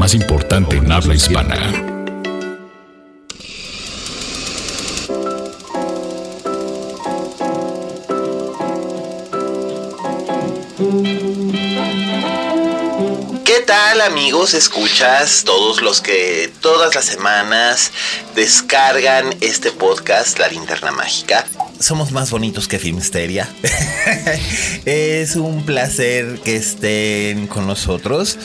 más importante en habla hispana. ¿Qué tal amigos? Escuchas todos los que todas las semanas descargan este podcast, La Linterna Mágica. Somos más bonitos que Filmsteria. es un placer que estén con nosotros.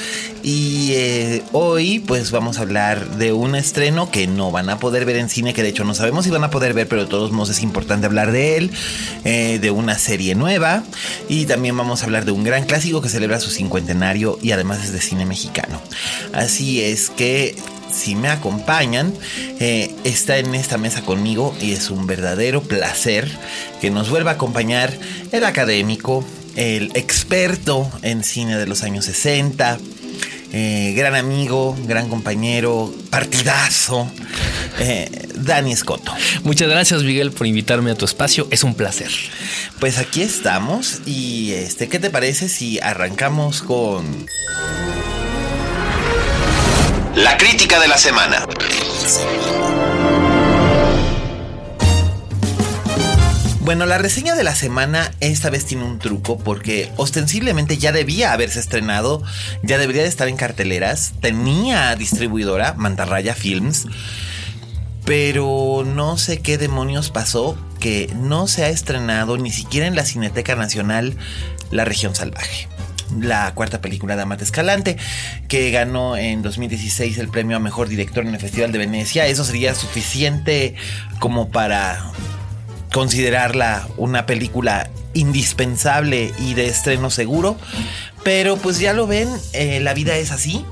Y eh, hoy pues vamos a hablar de un estreno que no van a poder ver en cine, que de hecho no sabemos si van a poder ver, pero de todos modos es importante hablar de él, eh, de una serie nueva. Y también vamos a hablar de un gran clásico que celebra su cincuentenario y además es de cine mexicano. Así es que si me acompañan, eh, está en esta mesa conmigo y es un verdadero placer que nos vuelva a acompañar el académico, el experto en cine de los años 60, eh, gran amigo, gran compañero, partidazo, eh, Dani Escoto. Muchas gracias Miguel por invitarme a tu espacio, es un placer. Pues aquí estamos y este, ¿qué te parece si arrancamos con la crítica de la semana? Bueno, la reseña de la semana esta vez tiene un truco porque ostensiblemente ya debía haberse estrenado, ya debería de estar en carteleras, tenía distribuidora, Mantarraya Films, pero no sé qué demonios pasó que no se ha estrenado ni siquiera en la Cineteca Nacional La Región Salvaje la cuarta película de Amate Escalante, que ganó en 2016 el premio a mejor director en el Festival de Venecia. Eso sería suficiente como para considerarla una película indispensable y de estreno seguro. Pero pues ya lo ven, eh, la vida es así.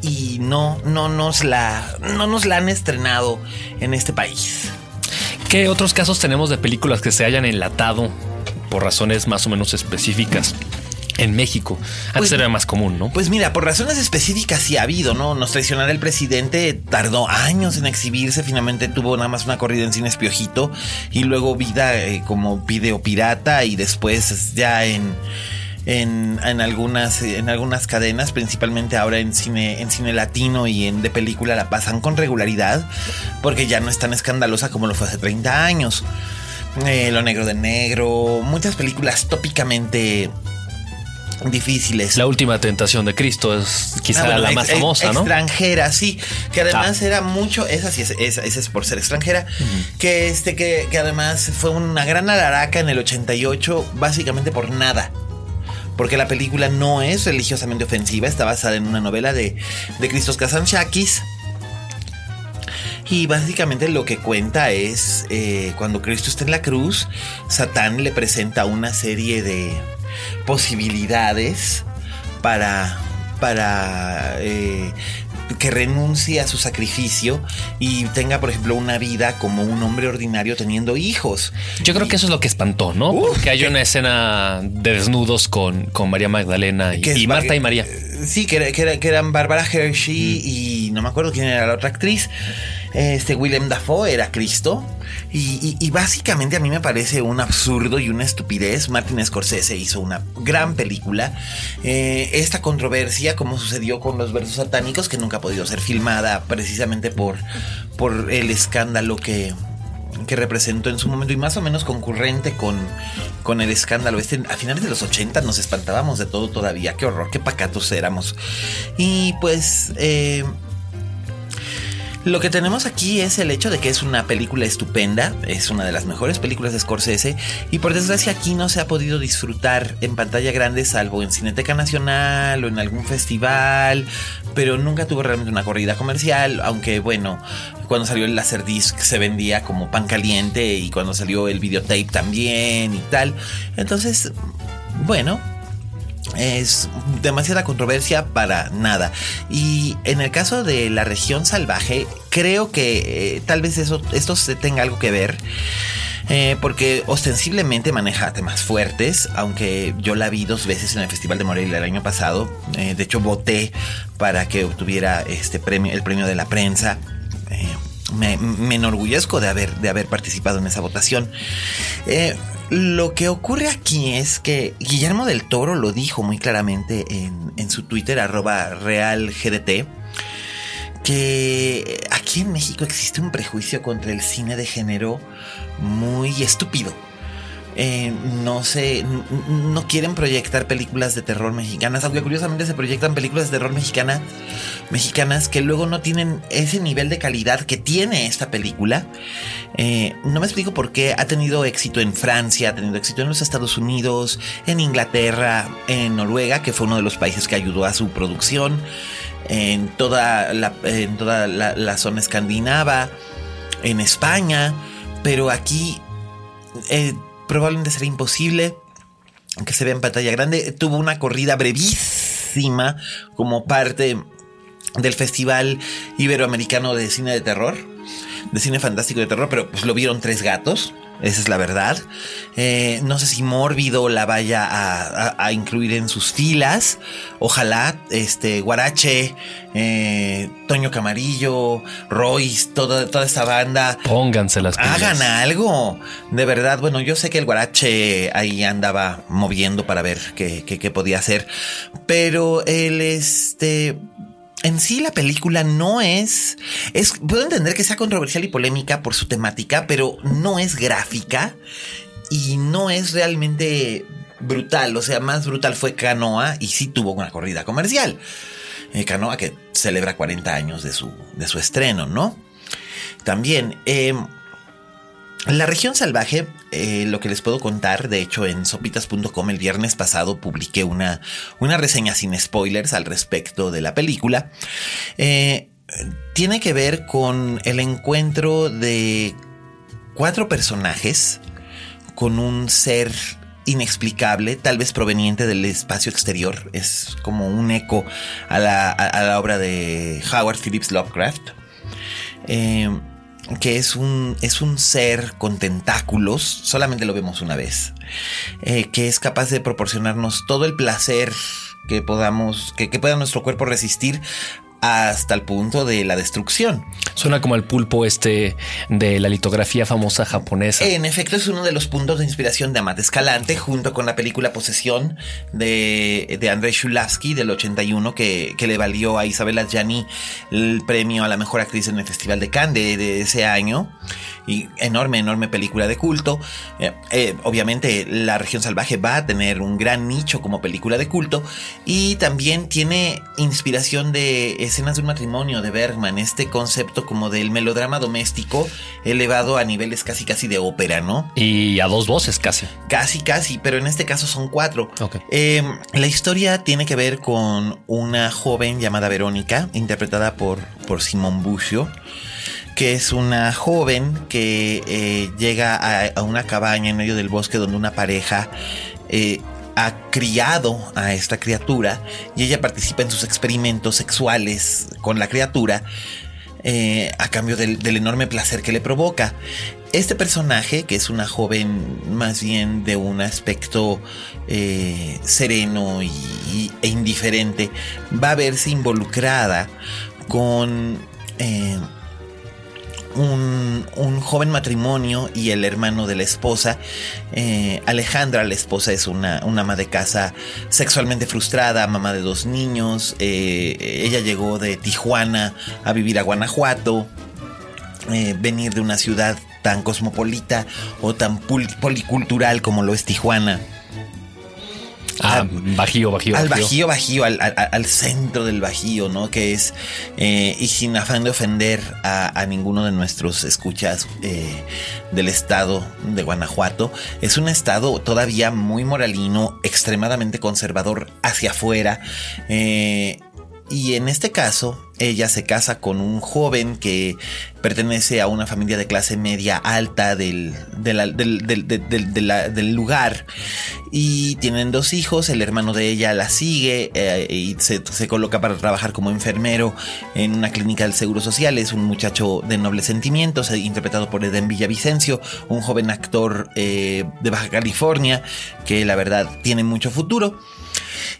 Y no, no, nos la, no nos la han estrenado en este país. ¿Qué otros casos tenemos de películas que se hayan enlatado por razones más o menos específicas? En México. Antes Pues- era más común, ¿no? Pues mira, por razones específicas sí ha habido, ¿no? Nos traicionara el presidente, tardó años en exhibirse, finalmente tuvo nada más una corrida en cines Piojito y luego vida eh, como video pirata y después ya en, en, en algunas, en algunas cadenas, principalmente ahora en cine, en cine latino y en de película la pasan con regularidad porque ya no es tan escandalosa como lo fue hace 30 años. Eh, lo negro de negro, muchas películas tópicamente difíciles. La última tentación de Cristo es quizá Ah, bueno, la ex- más ex- famosa, ¿no? Extranjera, sí. Que además Ah. era mucho, esa sí es, esa, esa es por ser extranjera. Que este, que, que además fue una gran alaraca en el 88, básicamente por nada. Porque la película no es religiosamente ofensiva, está basada en una novela de, de Christos Kazantzakis. Y básicamente lo que cuenta es eh, cuando Cristo está en la cruz, Satán le presenta una serie de posibilidades para, para eh, que renuncie a su sacrificio y tenga, por ejemplo, una vida como un hombre ordinario teniendo hijos. Yo creo que eso es lo que espantó, ¿no? Uf, Porque hay que- una escena de desnudos con, con María Magdalena y, Marta y María. Sí, que, era- que que eran Bárbara Hershey y no me acuerdo quién era la otra actriz. Este Willem Dafoe era Cristo. Y, y- y básicamente a mí me parece un absurdo y una estupidez. Martin Scorsese hizo una gran película. Eh, esta controversia, como sucedió con los versos satánicos, que nunca ha podido ser filmada precisamente por, por el escándalo que, que representó en su momento y más o menos concurrente con, con el escándalo este. A finales de los 80 nos espantábamos de todo todavía. Qué horror, qué pacatos éramos. Y pues... eh, Lo que tenemos aquí es el hecho de que es una película estupenda, es una de las mejores películas de Scorsese y por desgracia aquí no se ha podido disfrutar en pantalla grande salvo en Cineteca Nacional o en algún festival, pero nunca tuvo realmente una corrida comercial, aunque bueno, cuando salió el Laserdisc se vendía como pan caliente y cuando salió el videotape también y tal. Entonces, bueno, es demasiada controversia para nada. Y en el caso de la región salvaje, creo que eh, tal vez eso, esto se tenga algo que ver. Eh, porque ostensiblemente maneja temas fuertes, aunque yo la vi dos veces en el Festival de Morelia el año pasado. Eh, de hecho, voté para que obtuviera este premio, el premio de la prensa. Me, enorgullezco de haber, de haber participado en esa votación. Lo que ocurre aquí es que Guillermo del Toro lo dijo muy claramente en, su Twitter, arroba realgdt, que aquí en México existe un prejuicio contra el cine de género muy estúpido. Eh, no sé, no quieren proyectar películas de terror mexicanas, aunque curiosamente se proyectan películas de terror mexicana, mexicanas que luego no tienen ese nivel de calidad que tiene esta película. Eh, no me explico por qué ha tenido éxito en Francia, ha tenido éxito en los Estados Unidos, en Inglaterra, en Noruega, que fue uno de los países que ayudó a su producción, en toda la, en toda la, zona escandinava, en España, pero aquí... Eh, probablemente será imposible que se vea en pantalla grande. Tuvo una corrida brevísima como parte del Festival Iberoamericano de Cine de Terror, de Cine Fantástico de Terror, pero pues lo vieron tres gatos. Esa es la verdad. Eh, no sé si Mórbido la vaya a, incluir en sus filas. Ojalá, este, Guarache, eh, Toño Camarillo, Royce, toda, toda esta banda. Pónganse las pilas. Hagan algo. De verdad, bueno, yo sé que el Guarache ahí andaba moviendo para ver qué, qué podía hacer. Pero el, este, en sí la película no es, es, puedo entender que sea controversial y polémica por su temática, pero no es gráfica y no es realmente brutal. O sea, más brutal fue Canoa y sí tuvo una corrida comercial. Eh, Canoa que celebra 40 años de su, de su estreno, ¿no? También, eh, la región salvaje, eh, lo que les puedo contar, de hecho en sopitas.com el viernes pasado publiqué una, una reseña sin spoilers al respecto de la película, eh, tiene que ver con el encuentro de cuatro personajes con un ser inexplicable, tal vez proveniente del espacio exterior, es como un eco a la, a la obra de Howard Phillips Lovecraft. Eh, que es un, es un ser con tentáculos, solamente lo vemos una vez, eh, que es capaz de proporcionarnos todo el placer que podamos, que, que pueda nuestro cuerpo resistir hasta el punto de la destrucción. Suena como el pulpo este de la litografía famosa japonesa. En efecto, es uno de los puntos de inspiración de Amate Escalante, junto con la película Posesión de, de Andrei Shulavsky del 81, que, que le valió a Isabella Gianni el premio a la mejor actriz en el Festival de Cannes de ese año y enorme, enorme película de culto. Eh, eh, obviamente La región salvaje va a tener un gran nicho como película de culto y también tiene inspiración de escenas de un matrimonio de Bergman, este concepto como del melodrama doméstico elevado a niveles casi casi de ópera, ¿no? Y a dos voces casi. Casi, casi, pero en este caso son cuatro. Em, la historia tiene que ver con una joven llamada Verónica, interpretada por, por Simón Bucio que es una joven que eh, llega a, una cabaña en medio del bosque donde una pareja eh, ha criado a esta criatura y ella participa en sus experimentos sexuales con la criatura eh, a cambio del, enorme placer que le provoca. Este personaje, que es una joven más bien de un aspecto sereno y, e indiferente, va a verse involucrada con un, joven matrimonio y el hermano de la esposa. Eh, Alejandra, la esposa, es una, ama de casa sexualmente frustrada, mamá de dos niños. Eh, ella llegó de Tijuana a vivir a Guanajuato. Eh, venir de una ciudad tan cosmopolita o tan policultural como lo es Tijuana Ah, bajío, bajío. Al bajío, bajío, al, al- al centro del bajío, ¿no? Que es, eh, y sin afán de ofender a, a ninguno de nuestros escuchas eh, del estado de Guanajuato, es un estado todavía muy moralino, extremadamente conservador hacia afuera. eh, y en este caso, ella se casa con un joven que pertenece a una familia de clase media alta del, del, del- del lugar. Y tienen dos hijos, el hermano de ella la sigue eh, y se, se coloca para trabajar como enfermero en una clínica del Seguro Social. Es un muchacho de nobles sentimientos, eh, interpretado por Eden Villavicencio, un joven actor eh, de Baja California que la verdad tiene mucho futuro.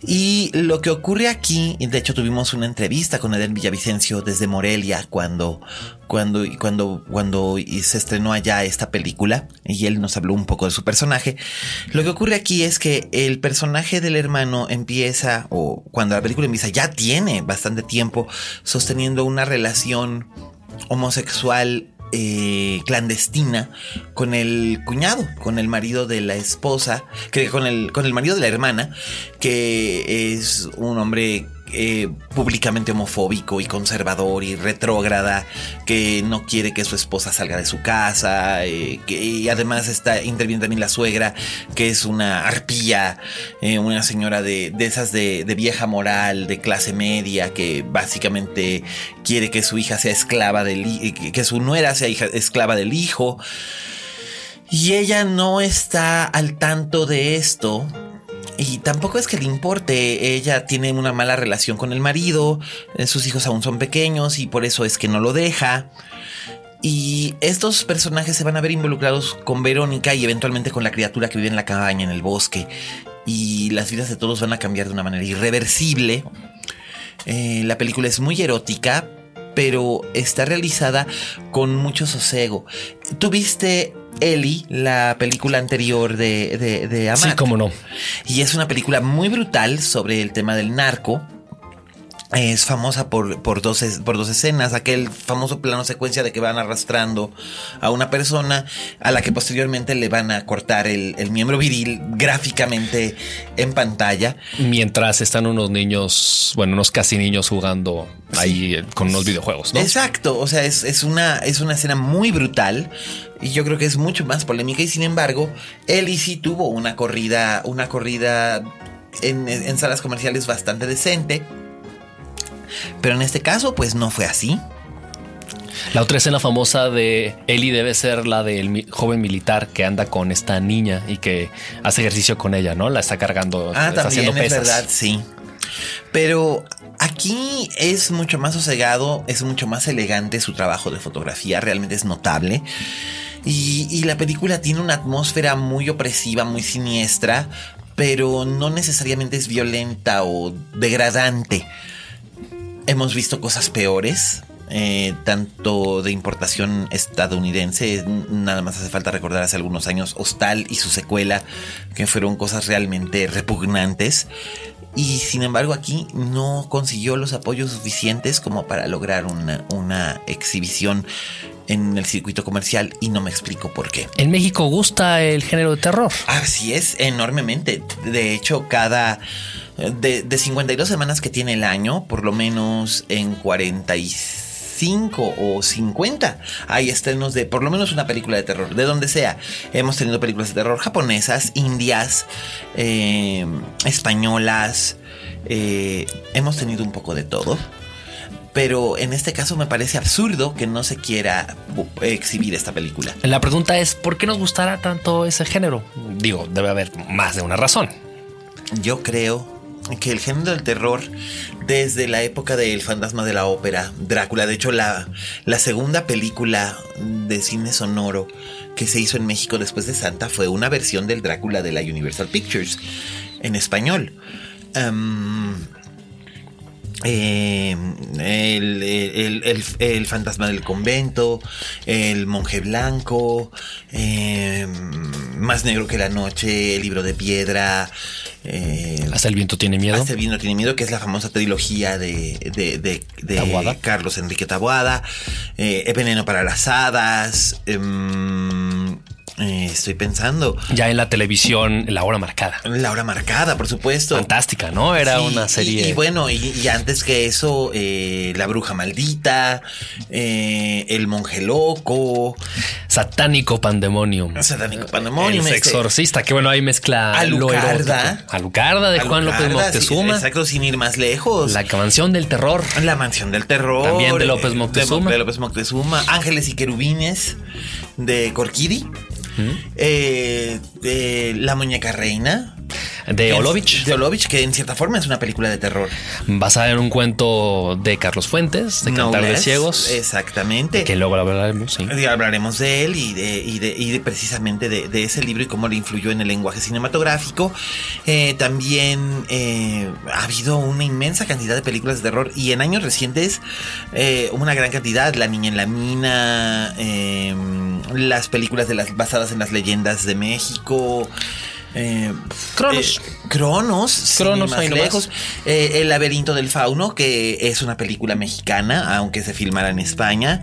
Y lo que ocurre aquí, de hecho tuvimos una entrevista con Eden Villavicencio desde Morelia cuando, cuando, cuando, cuando se estrenó allá esta película y él nos habló un poco de su personaje. Lo que ocurre aquí es que el personaje del hermano empieza, o cuando la película empieza, ya tiene bastante tiempo sosteniendo una relación homosexual eh, clandestina con el cuñado, con el marido de la esposa, que con el, con el marido de la hermana, que es un hombre eh, públicamente homofóbico y conservador y retrógrada, que no quiere que su esposa salga de su casa, eh, que y además está interviene también la suegra, que es una arpía, eh, una señora de, de esas de, vieja moral, de clase media, que básicamente quiere que su hija sea esclava del que su nuera sea hija, esclava del hijo. Y ella no está al tanto de esto. Y tampoco es que le importe, ella tiene una mala relación con el marido, eh, sus hijos aún son pequeños y por eso es que no lo deja. Y estos personajes se van a ver involucrados con Verónica y eventualmente con la criatura que vive en la cabaña, en el bosque. Y las vidas de todos van a cambiar de una manera irreversible. Eh, la película es muy erótica, pero está realizada con mucho sosego. ¿Tuviste Ellie, la película anterior de, de, de Sí, Amat? cómo no. Y es una película muy brutal sobre el tema del narco. Es famosa por, por, dos, por dos escenas. Aquel famoso plano secuencia de que van arrastrando a una persona a la que posteriormente le van a cortar el, el miembro viril gráficamente en pantalla. Mientras están unos niños, bueno, unos casi niños jugando ahí con unos videojuegos, ¿no? Exacto, o sea, es, es una, es una escena muy brutal y yo creo que es mucho más polémica y sin embargo, Ellie sí tuvo una corrida, una corrida en, en salas comerciales bastante decente. Pero en este caso, pues no fue así. La otra escena famosa de Ellie debe ser la del joven militar que anda con esta niña y que hace ejercicio con ella, ¿no? La está cargando, Ah, está también haciendo es pesas. verdad, sí. Pero aquí es mucho más sosegado, es mucho más elegante su trabajo de fotografía, realmente es notable. Y, la película tiene una atmósfera muy opresiva, muy siniestra, pero no necesariamente es violenta o degradante. Hemos visto cosas peores, eh, tanto de importación estadounidense, nada más hace falta recordar hace algunos años Hostal y su secuela, que fueron cosas realmente repugnantes. Y sin embargo aquí no consiguió los apoyos suficientes como para lograr una, una exhibición en el circuito comercial y no me explico por qué. En México gusta el género de terror. Así es, enormemente. De hecho, cada... De, de 52 semanas que tiene el año, por lo menos en 45 o 50 hay estrenos de por lo menos una película de terror, de donde sea. Hemos tenido películas de terror japonesas, indias, eh, españolas, eh, hemos tenido un poco de todo. Pero en este caso me parece absurdo que no se quiera exhibir esta película. La pregunta es, ¿por qué nos gustará tanto ese género? Digo, debe haber más de una razón. Yo creo que el género del terror, desde la época del fantasma de la ópera, Drácula, de hecho la, la segunda película de cine sonoro que se hizo en México después de Santa fue una versión del Drácula de la Universal Pictures en español. Em, eh, el, el- el- el fantasma del convento, el monje blanco, eh, más negro que la noche, el libro de piedra, eh, Hasta el viento tiene miedo. hasta el viento tiene miedo, que es la famosa trilogía de, de, de- de. Carlos Enrique Taboada, El veneno para las hadas, em, Eh, estoy pensando. Ya en la televisión, La Hora Marcada. La hora marcada, por supuesto. Fantástica, ¿no? Era Sí, una serie. Y, y bueno, y, y antes que eso, eh, La Bruja Maldita, eh, El Monje Loco, Satánico Pandemonium. Satánico Pandemonium. El este, exorcista, que bueno, ahí mezcla lo Alucarda. Alucarda de Juan López Alucarda, sí, Moctezuma. exacto, sin ir más lejos. la canción del terror. La mansión del terror. También de López Moctezuma. De, de López Moctezuma. Ángeles y querubines de Corquiri. Eh, La muñeca reina. De Olovich. De Olovich, que en cierta forma es una película de terror. Basada en un cuento de Carlos Fuentes, de No Cantar de. Ciegos. Exactamente. Que luego lo hablaremos, sí. Y hablaremos de él y de, y de, y de precisamente de, de ese libro y cómo le influyó en el lenguaje cinematográfico. Eh, también eh, ha habido una inmensa cantidad de películas de terror y en años recientes eh, una gran cantidad. La niña en la mina, eh, las películas de las basadas en las leyendas de México. Eh, Cronos. eh, Cronos. Cronos, más lejos. Eh, El laberinto del fauno, que es una película mexicana, aunque se filmara en España.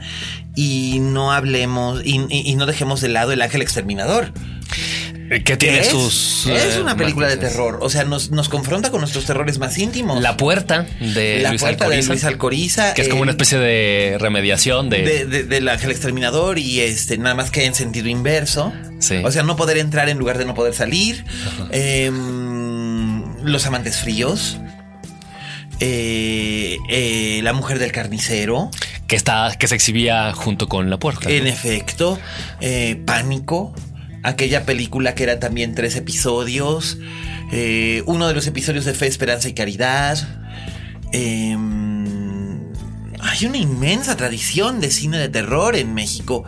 Y no hablemos, y, y- y no dejemos de lado el ángel exterminador. Que tiene es, sus. es eh, una película de terror. O sea, nos, nos confronta con nuestros terrores más íntimos. La puerta de La Luis puerta Alcoriza, de Luis Alcoriza. Que es como eh, una especie de remediación de. de- de- del ángel exterminador y este nada más que en sentido inverso. Sí. O sea, no poder entrar en lugar de no poder salir. Em, los amantes fríos. Eh, eh, la mujer del carnicero. que está. que se exhibía junto con la puerta. En ¿no? efecto. eh, Pánico. Aquella película que era también tres episodios. eh, uno de los episodios de Fe, Esperanza y Caridad. Em, hay una inmensa tradición de cine de terror en México.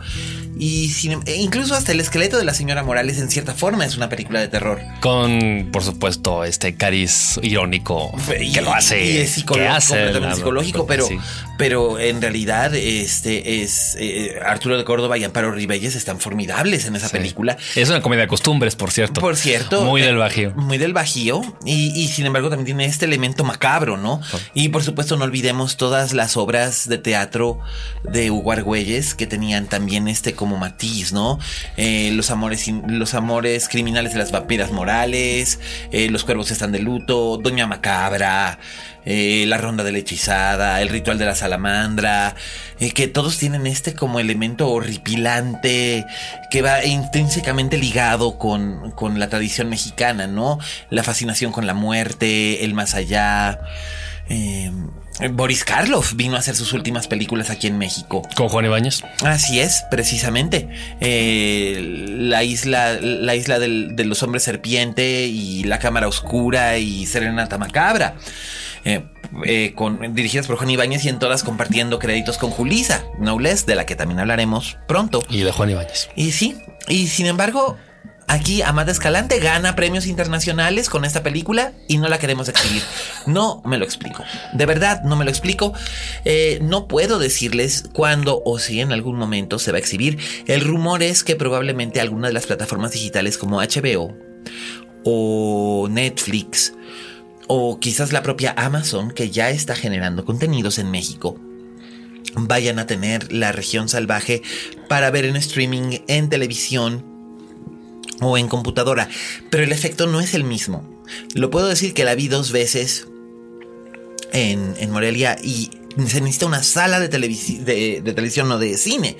Y e incluso hasta el esqueleto de la señora Morales en cierta forma es una película de terror. Con, por supuesto, este cariz irónico Y- que lo hace. y es psicológico, hace completamente la- psicológico, pero, sí. pero en realidad este es eh, Arturo de Córdoba y Amparo Ribelles están formidables en esa Sí. película. Es una comedia de costumbres, por cierto. Por cierto. Muy eh, del bajío. Muy del bajío. Y, y sin embargo también tiene este elemento macabro, ¿no? Y por supuesto no olvidemos todas las obras de teatro de Hugo Argüelles que tenían también este como matiz, ¿no? Eh, los amores los amores criminales de las vampiras morales, eh, los cuervos están de luto, Doña Macabra, eh, la ronda de la hechizada, el ritual de la salamandra, que todos tienen este como elemento horripilante que va intrínsecamente ligado con, con la tradición mexicana, ¿no? La fascinación con la muerte, el más allá. Eh, Boris Karloff vino a hacer sus últimas películas aquí en México. Con Juan Ibáñez. Así es, precisamente. Eh, la isla, la isla del- de los hombres serpiente y la cámara oscura y Serenata Macabra. Eh, eh, con, dirigidas por Juan Ibáñez y en todas compartiendo créditos con Julisa, no less, de la que también hablaremos pronto. Y de Juan Ibáñez. Y sí, y sin embargo, aquí Amada Escalante gana premios internacionales con esta película y no la queremos exhibir. No me lo explico. De verdad, no me lo explico. Eh, no puedo decirles cuándo o si en algún momento se va a exhibir. El rumor es que probablemente alguna de las plataformas digitales como HBO o Netflix o quizás la propia Amazon, que ya está generando contenidos en México, vayan a tener la región salvaje para ver en streaming, en televisión o en computadora. Pero el efecto no es el mismo. Lo puedo decir que la vi dos veces en, en Morelia y se necesita una sala de, de, televisión, no de cine.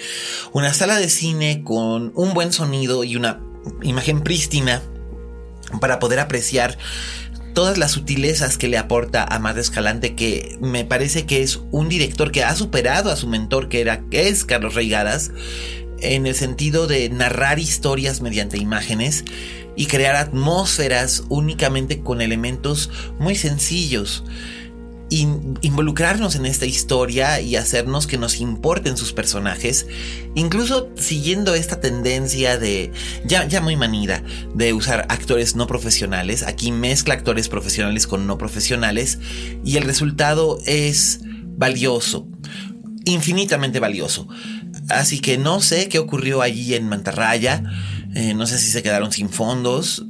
Una sala de cine con un buen sonido y una imagen prístina para poder apreciar todas las sutilezas que le aporta a Amado Escalante, que me parece que es un director que ha superado a su mentor, que era que es Carlos Reigadas, en el sentido de narrar historias mediante imágenes y crear atmósferas únicamente con elementos muy sencillos. In- involucrarnos en esta historia y hacernos que nos importen sus personajes, incluso siguiendo esta tendencia de, ya, ya muy manida, de usar actores no profesionales. Aquí mezcla actores profesionales con no profesionales y el resultado es valioso, infinitamente valioso. Así que no sé qué ocurrió allí en Mantarraya, eh, no sé si se quedaron sin fondos,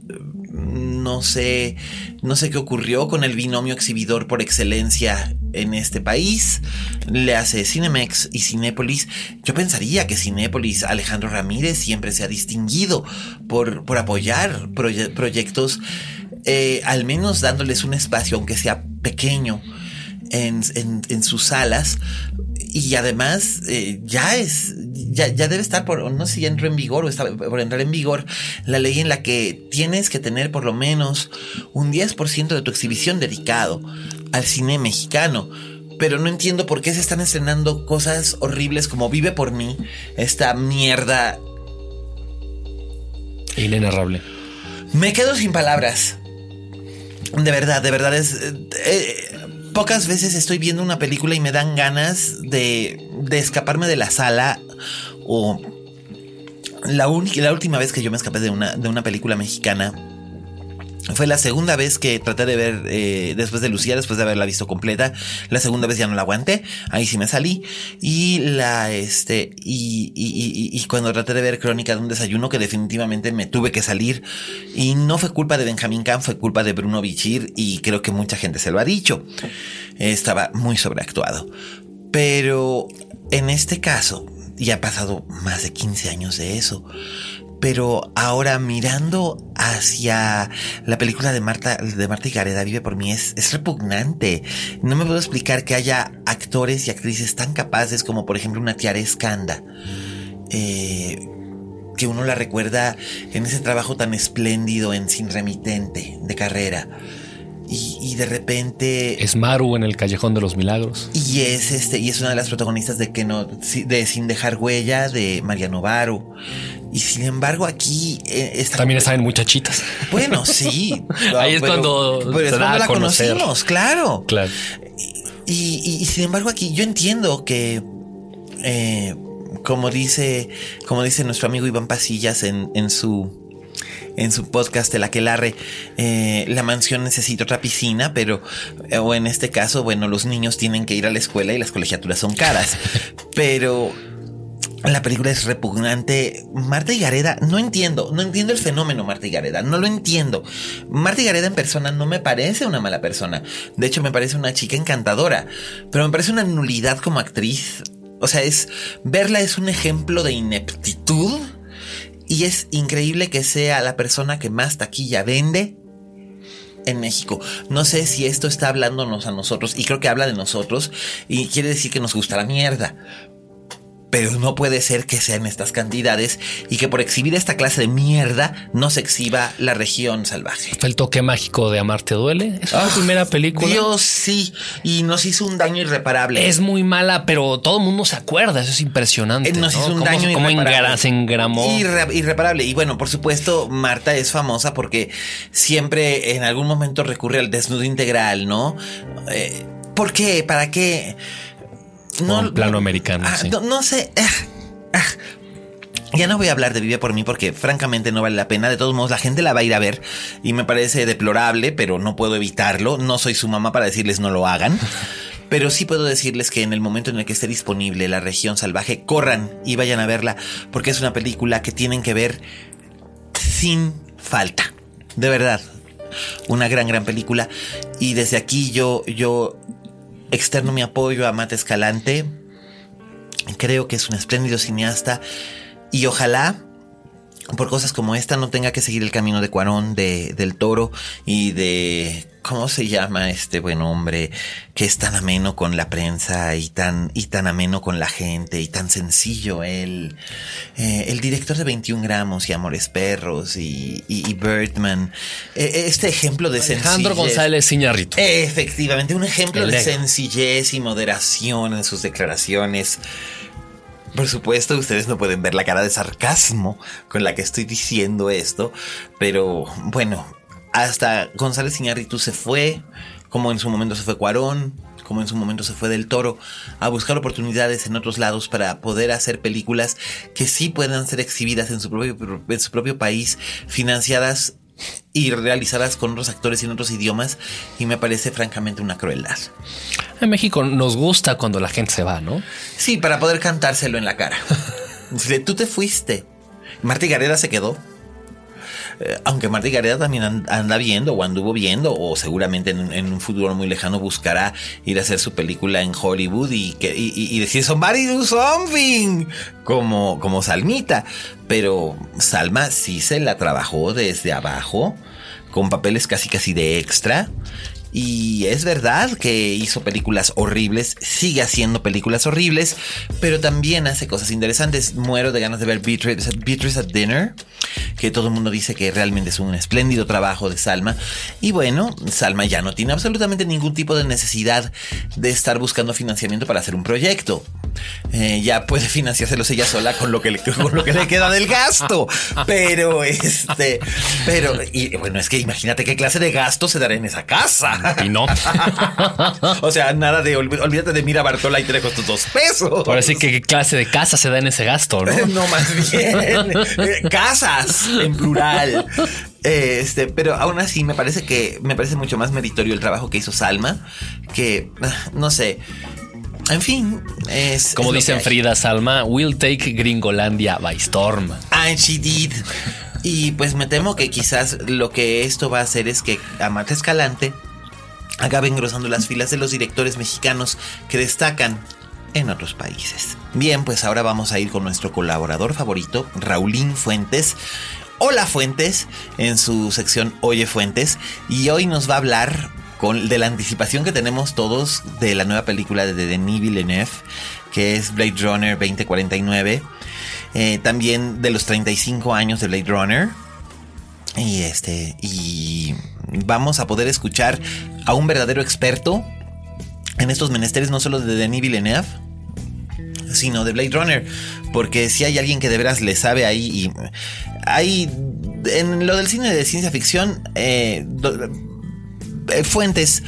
no sé, no sé qué ocurrió con el binomio exhibidor por excelencia en este país. Le hace Cinemex y Cinépolis. Yo pensaría que Cinépolis, Alejandro Ramírez, siempre se ha distinguido por, por apoyar proyectos, eh, al menos dándoles un espacio, aunque sea pequeño, en, en sus salas y además eh, ya es, ya, ya, debe estar por, no sé si ya entró en vigor o está por entrar en vigor la ley en la que tienes que tener por lo menos un 10% de tu exhibición dedicado al cine mexicano. Pero no entiendo por qué se están estrenando cosas horribles como Vive por mí, esta mierda. Inenarrable. Me quedo sin palabras. De verdad, de verdad es... Eh, eh, pocas veces estoy viendo una película y me dan ganas de, de escaparme de la sala o la, la última vez que yo me escapé de una, de una película mexicana fue la segunda vez que traté de ver eh, después de Lucía, después de haberla visto completa. La segunda vez ya no la aguanté. Ahí sí me salí. Y la, este, y, y, y, cuando traté de ver Crónica de un desayuno, que definitivamente me tuve que salir. Y no fue culpa de Benjamín Kahn, fue culpa de Bruno Bichir. Y creo que mucha gente se lo ha dicho. Estaba muy sobreactuado. Pero en este caso, ya ha pasado más de 15 años de eso pero ahora mirando hacia la película de Marta, de Marta y Gareda Vive por mí es, es repugnante. No me puedo explicar que haya actores y actrices tan capaces como por ejemplo una Tiara Escanda. Eh, que uno la recuerda en ese trabajo tan espléndido en Sin Remitente de carrera. Y, de repente. Es Maru en el Callejón de los Milagros. Y es este, y es una de las protagonistas de que no, de Sin dejar huella, de Mariano Varu. Y sin embargo, aquí eh, también están muchachitas. Bueno, sí. Ahí es cuando, la conocimos, claro. Claro. Y, sin embargo, aquí yo entiendo que. Eh, como dice, como dice nuestro amigo Iván Pasillas en, en su en su podcast El Aquelarre, eh, la mansión necesita otra piscina, pero, eh, o en este caso, bueno, los niños tienen que ir a la escuela y las colegiaturas son caras. pero la película es repugnante. Marta y Gareda, no entiendo, no entiendo el fenómeno Marta y Gareda, no lo entiendo. Marta y Gareda en persona no me parece una mala persona. De hecho, me parece una chica encantadora, pero me parece una nulidad como actriz. O sea, es verla es un ejemplo de ineptitud y es increíble que sea la persona que más taquilla vende en México. No sé si esto está hablándonos a nosotros, y creo que habla de nosotros, y quiere decir que nos gusta la mierda. Pero no puede ser que sean estas cantidades y que por exhibir esta clase de mierda no se exhiba la región salvaje. El toque mágico de Amarte Duele. Es la ah, primera película. Dios, sí. Y nos hizo un daño irreparable. Es muy mala, pero todo el mundo se acuerda. Eso es impresionante. Nos hizo un daño irreparable. se engramó. irreparable. Y bueno, por supuesto, Marta es famosa porque siempre en algún momento recurre al desnudo integral, ¿no? Eh, ¿Por qué? ¿Para qué? No, plano americano. Ah, no, sé. Ah, ah. Ya no voy a hablar de Vive por mí porque francamente no vale la pena. De todos modos, la gente la va a ir a ver y me parece deplorable, pero no puedo evitarlo. No soy su mamá para decirles no lo hagan. Pero sí puedo decirles que en el momento en el que esté disponible la región salvaje, corran y vayan a verla porque es una película que tienen que ver sin falta. De verdad. Una gran, gran película. Y desde aquí yo, yo externo mi apoyo a Mate Escalante. Creo que es un espléndido cineasta y ojalá por cosas como esta no tenga que seguir el camino de Cuarón, de, del Toro y de ¿cómo se llama este buen hombre que es tan ameno con la prensa y tan, y tan ameno con la gente y tan sencillo él? Eh, el director de 21 gramos y Amores Perros y, y, Birdman. Eh, este ejemplo de Alejandro González Iñarrito. efectivamente, un ejemplo de sencillez y moderación en sus declaraciones. Por supuesto, ustedes no pueden ver la cara de sarcasmo con la que estoy diciendo esto, pero bueno, hasta González Iñárritu se fue, como en su momento se fue Cuarón, como en su momento se fue del Toro, a buscar oportunidades en otros lados para poder hacer películas que sí puedan ser exhibidas en su propio, en su propio país, financiadas y realizadas con otros actores y en otros idiomas, y me parece francamente una crueldad. En México nos gusta cuando la gente se va, ¿no? Sí, para poder cantárselo en la cara. Tú te fuiste. Marta Gareda se quedó. eh, aunque Marta Gareda también anda viendo o anduvo viendo o seguramente en, un futuro muy lejano buscará ir a hacer su película en Hollywood y, que, y, decir somebody do something como, como Salmita. Pero Salma sí se la trabajó desde abajo con papeles casi casi de extra y es verdad que hizo películas horribles, sigue haciendo películas horribles, pero también hace cosas interesantes. Muero de ganas de ver Beatrice, at Dinner, que todo el mundo dice que realmente es un espléndido trabajo de Salma. Y bueno, Salma ya no tiene absolutamente ningún tipo de necesidad de estar buscando financiamiento para hacer un proyecto. Eh, ya puede financiárselos ella sola con lo que le, con lo que le queda del gasto. Pero este, pero, y bueno, es que imagínate qué clase de gasto se dará en esa casa. Y no. o sea, nada de olvídate de Mira Bartola y te costó dos pesos. Ahora sí que qué clase de casa se da en ese gasto, ¿no? no, más bien. Eh, casas en plural. Este, pero aún así me parece que me parece mucho más meritorio el trabajo que hizo Salma, que ah, no sé. En fin, es. Como dicen Frida Salma, we'll take Gringolandia by storm. And she did. Y pues me temo que quizás lo que esto va a hacer es que Amata Escalante acabe engrosando las filas de los directores mexicanos que destacan en otros países. Bien, pues ahora vamos a ir con nuestro colaborador favorito, Raulín Fuentes. Hola Fuentes, en su sección Oye Fuentes, y hoy nos va a hablar con, de la anticipación que tenemos todos de la nueva película de Denis Villeneuve, que es Blade Runner 2049. Eh, también de los 35 años de Blade Runner. Y este, y vamos a poder escuchar a un verdadero experto en estos menesteres, no solo de Denis Villeneuve, sino de Blade Runner. Porque si hay alguien que de veras le sabe ahí y hay en lo del cine de ciencia ficción, eh, eh, fuentes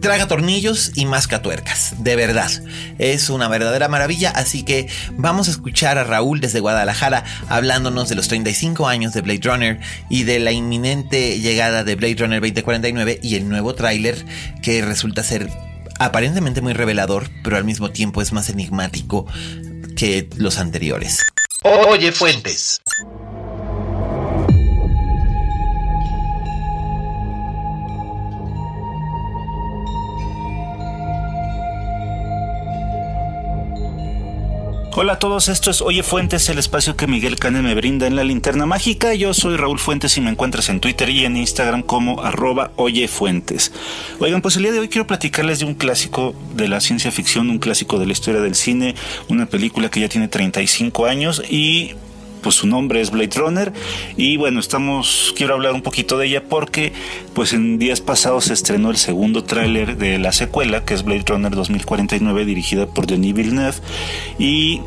traga tornillos y masca tuercas, de verdad. Es una verdadera maravilla, así que vamos a escuchar a Raúl desde Guadalajara hablándonos de los 35 años de Blade Runner y de la inminente llegada de Blade Runner 2049 y el nuevo tráiler que resulta ser aparentemente muy revelador, pero al mismo tiempo es más enigmático que los anteriores. Oye, Fuentes. Hola a todos, esto es Oye Fuentes, el espacio que Miguel Cane me brinda en la linterna mágica. Yo soy Raúl Fuentes y me encuentras en Twitter y en Instagram como arroba Oye Fuentes. Oigan, pues el día de hoy quiero platicarles de un clásico de la ciencia ficción, un clásico de la historia del cine, una película que ya tiene 35 años y pues su nombre es Blade Runner. Y bueno, estamos quiero hablar un poquito de ella porque pues en días pasados se estrenó el segundo tráiler de la secuela que es Blade Runner 2049 dirigida por Denis Villeneuve. Y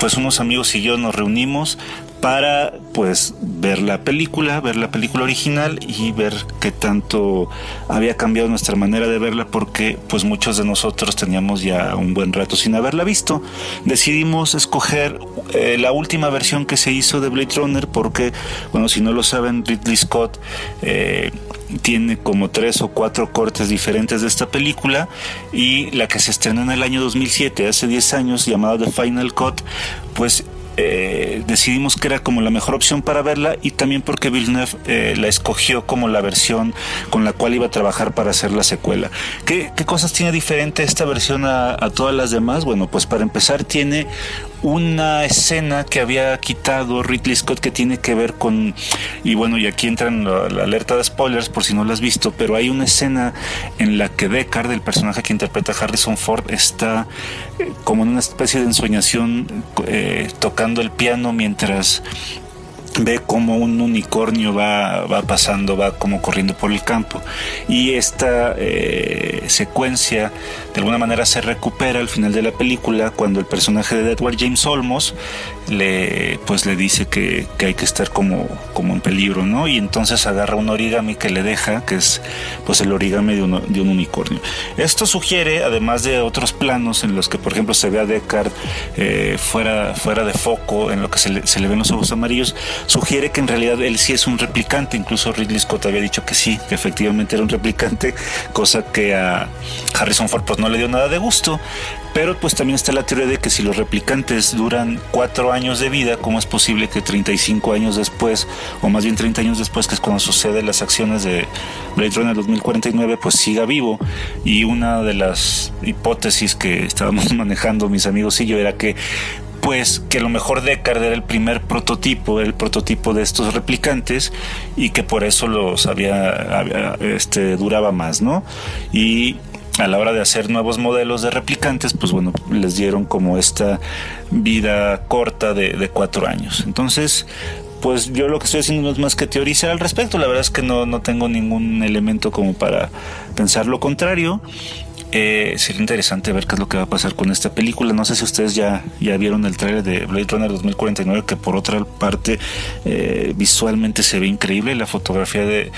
pues unos amigos y yo nos reunimos para pues ver la película, ver la película original y ver qué tanto había cambiado nuestra manera de verla porque pues muchos de nosotros teníamos ya un buen rato sin haberla visto. Decidimos escoger eh, la última versión que se hizo de Blade Runner porque, bueno, si no lo saben, Ridley Scott eh, tiene como tres o cuatro cortes diferentes de esta película y la que se estrenó en el año 2007, hace 10 años, llamada The Final Cut, pues eh, decidimos que era como la mejor opción para verla y también porque Villeneuve eh, la escogió como la versión con la cual iba a trabajar para hacer la secuela. ¿Qué, cosas tiene diferente esta versión a, a, todas las demás? Bueno, pues para empezar tiene una escena que había quitado Ridley Scott que tiene que ver con, y bueno, y aquí entra la, la, alerta de spoilers por si no lo has visto, pero hay una escena en la que Deckard, el personaje que interpreta Harrison Ford, está eh, como en una especie de ensoñación eh, tocando el piano mientras ve como un unicornio va, va, pasando, va como corriendo por el campo. Y esta eh, secuencia de alguna manera se recupera al final de la película cuando el personaje de Edward James Olmos le, pues le dice que, que, hay que estar como, como en peligro, ¿no? Y entonces agarra un origami que le deja, que es pues el origami de de un unicornio. Esto sugiere, además de otros planos en los que, por ejemplo, se ve a Deckard eh, fuera, fuera de foco, en lo que se le, se le ven los ojos amarillos, sugiere que en realidad él sí es un replicante. Incluso Ridley Scott había dicho que sí, que efectivamente era un replicante, cosa que a Harrison Ford pues no le dio nada de gusto. Pero pues también está la teoría de que si los replicantes duran cuatro años de vida, ¿cómo es posible que 35 años después, o más bien 30 años después, que es cuando suceden las acciones de Blade Runner 2049, pues siga vivo? Y una de las hipótesis que estábamos manejando mis amigos y yo era que pues que lo mejor Deckard era el primer prototipo, el prototipo de estos replicantes y que por eso los había, este, duraba más, ¿no? Y a la hora de hacer nuevos modelos de replicantes, pues bueno, les dieron como esta vida corta de, de cuatro años. Entonces, pues yo lo que estoy haciendo no es más que teorizar al respecto. La verdad es que no, no tengo ningún elemento como para pensar lo contrario. Eh, sería interesante ver qué es lo que va a pasar con esta película. No sé si ustedes ya, ya vieron el trailer de Blade Runner 2049, que por otra parte eh, visualmente se ve increíble. La fotografía de,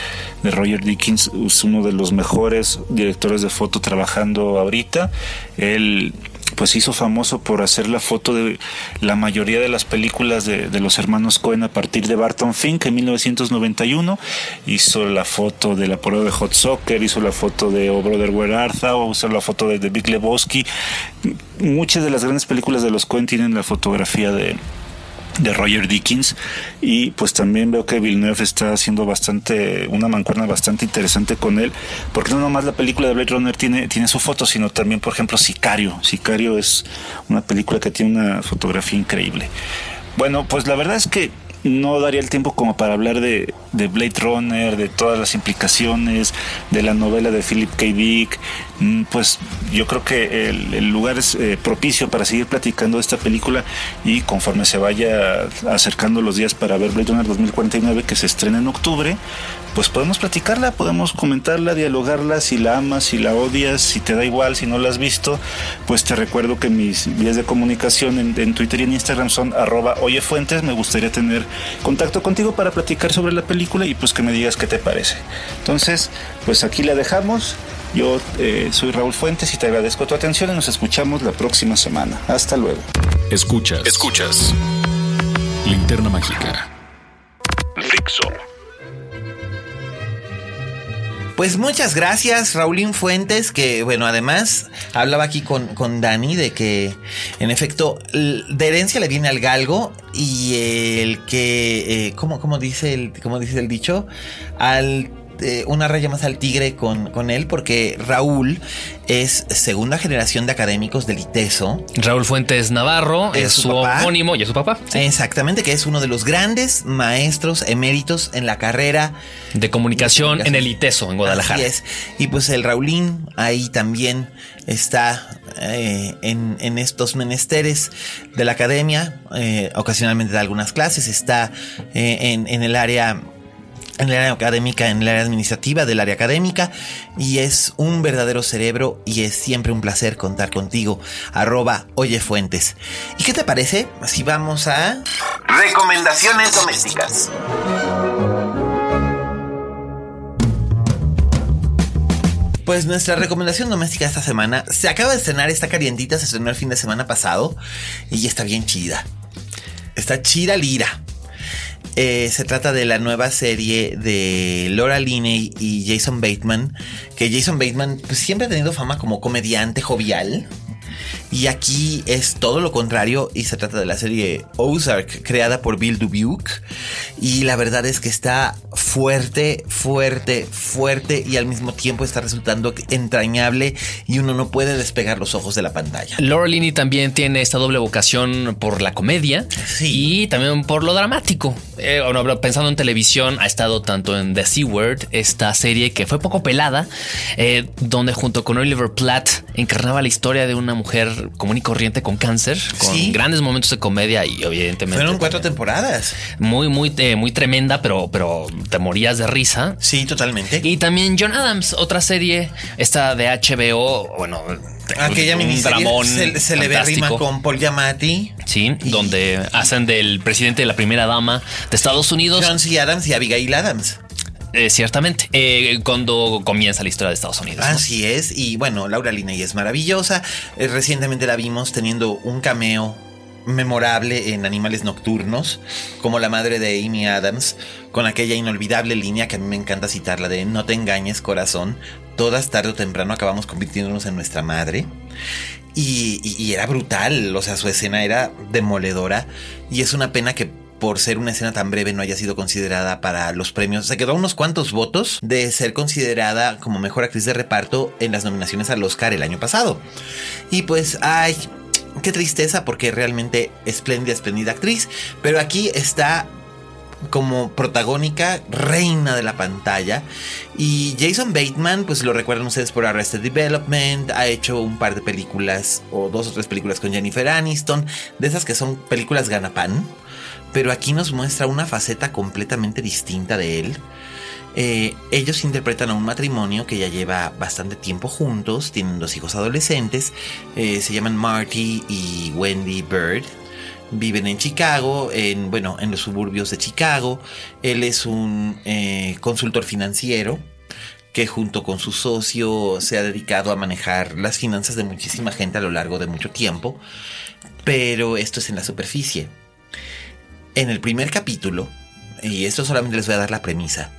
de Roger Dickens es uno de los mejores directores de foto trabajando ahorita. Él pues hizo famoso por hacer la foto de la mayoría de las películas de, los hermanos Cohen a partir de Barton Fink en 1991. Hizo la foto de la prueba de Hot Soccer, hizo la foto de O Brother Where Art Thou, hizo la foto de, de Big Lebowski. Muchas de las grandes películas de los Cohen tienen la fotografía de, de Roger Dickens y pues también veo que Villeneuve está haciendo bastante una mancuerna bastante interesante con él porque no nomás la película de Blade Runner tiene, tiene su foto sino también por ejemplo Sicario Sicario es una película que tiene una fotografía increíble bueno pues la verdad es que no daría el tiempo como para hablar de, de Blade Runner, de todas las implicaciones, de la novela de Philip K. Dick. Mm, pues yo creo que el, lugar es eh, propicio para seguir platicando de esta película y conforme se vaya acercando los días para ver Blade Runner 2049 que se estrena en octubre, pues podemos platicarla, podemos comentarla, dialogarla, si la amas, si la odias, si te da igual, si no la has visto, pues te recuerdo que mis vías de comunicación en, Twitter y en Instagram son arroba oyefuentes, me gustaría tener contacto contigo para platicar sobre la película y pues que me digas qué te parece. Entonces, pues aquí la dejamos. Yo eh, soy Raúl Fuentes y te agradezco tu atención y nos escuchamos la próxima semana. Hasta luego. Escuchas. Escuchas. Linterna Mágica. Fixo. Pues muchas gracias, Raulín Fuentes, que bueno, además hablaba aquí con, con Dani de que en efecto de herencia le viene al galgo y el que, eh, ¿cómo, cómo, dice el, cómo dice el dicho? Al eh, una raya más al tigre con, con, él porque Raúl es segunda generación de académicos del ITESO. Raúl Fuentes Navarro es, su, homónimo y es su papá. Exactamente, que es uno de los grandes maestros eméritos en la carrera de comunicación, en el ITESO en Guadalajara. Así es. Y pues el Raulín ahí también está eh, en, estos menesteres de la academia, eh, ocasionalmente da algunas clases, está en, en el área en el área académica, en el área administrativa del área académica y es un verdadero cerebro y es siempre un placer contar contigo. Arroba Oye Fuentes. ¿Y qué te parece si vamos a... Recomendaciones domésticas. Pues nuestra recomendación doméstica esta semana se acaba de estrenar, está calientita, se estrenó el fin de semana pasado y está bien chida. Está chida lira. Eh, se trata de la nueva serie de Laura Linney y Jason Bateman. Que Jason Bateman pues, siempre ha tenido fama como comediante jovial. Y aquí es todo lo contrario y se trata de la serie Ozark creada por Bill Dubuque y la verdad es que está fuerte, fuerte, fuerte y al mismo tiempo está resultando entrañable y uno no puede despegar los ojos de la pantalla. Laura Linney también tiene esta doble vocación por la comedia y también por lo dramático. Eh, pensando en televisión, ha estado tanto en The Word, esta serie que fue poco pelada, eh, donde junto con Oliver Platt encarnaba la historia de una mujer común y corriente con cáncer, con grandes momentos de comedia y evidentemente. Fueron cuatro temporadas. Muy, muy, eh, muy tremenda, pero, pero te morías de risa. Sí, totalmente. Y también John Adams, otra serie, esta de HBO, bueno, Aquella miniserie se, le ve rima con Paul Giamatti. Sí, donde hacen del presidente de la primera dama de Estados Unidos. John C. Adams y Abigail Adams. Eh, ciertamente, eh, cuando comienza la historia de Estados Unidos. Así es, y bueno, Laura Linney es maravillosa. Eh, recientemente la vimos teniendo un cameo memorable en Animales Nocturnos, como la madre de Amy Adams, con aquella inolvidable línea que a mí me encanta citarla de no te engañes corazón, todas tarde o temprano acabamos convirtiéndonos en nuestra madre. Y, y era brutal, o sea, su escena era demoledora y es una pena que por ser una escena tan breve no haya sido considerada para los premios. Se quedó unos cuantos votos de ser considerada como mejor actriz de reparto en las nominaciones al Oscar el año pasado. Y pues, ay, qué tristeza porque realmente espléndida, espléndida actriz. Pero aquí está como protagónica, reina de la pantalla. Y Jason Bateman, pues lo recuerdan ustedes por Arrested Development, ha hecho un par de películas o dos o tres películas con Jennifer Aniston, de esas que son películas ganapan. Pero aquí nos muestra una faceta completamente distinta de él. Eh, ellos interpretan a un matrimonio que ya lleva bastante tiempo juntos, tienen dos hijos adolescentes, eh, se llaman Marty y Wendy Bird. Viven en Chicago, en, bueno, en los suburbios de Chicago. Él es un eh, consultor financiero que junto con su socio se ha dedicado a manejar las finanzas de muchísima gente a lo largo de mucho tiempo. Pero esto es en la superficie. En el primer capítulo, y esto solamente les voy a dar la premisa,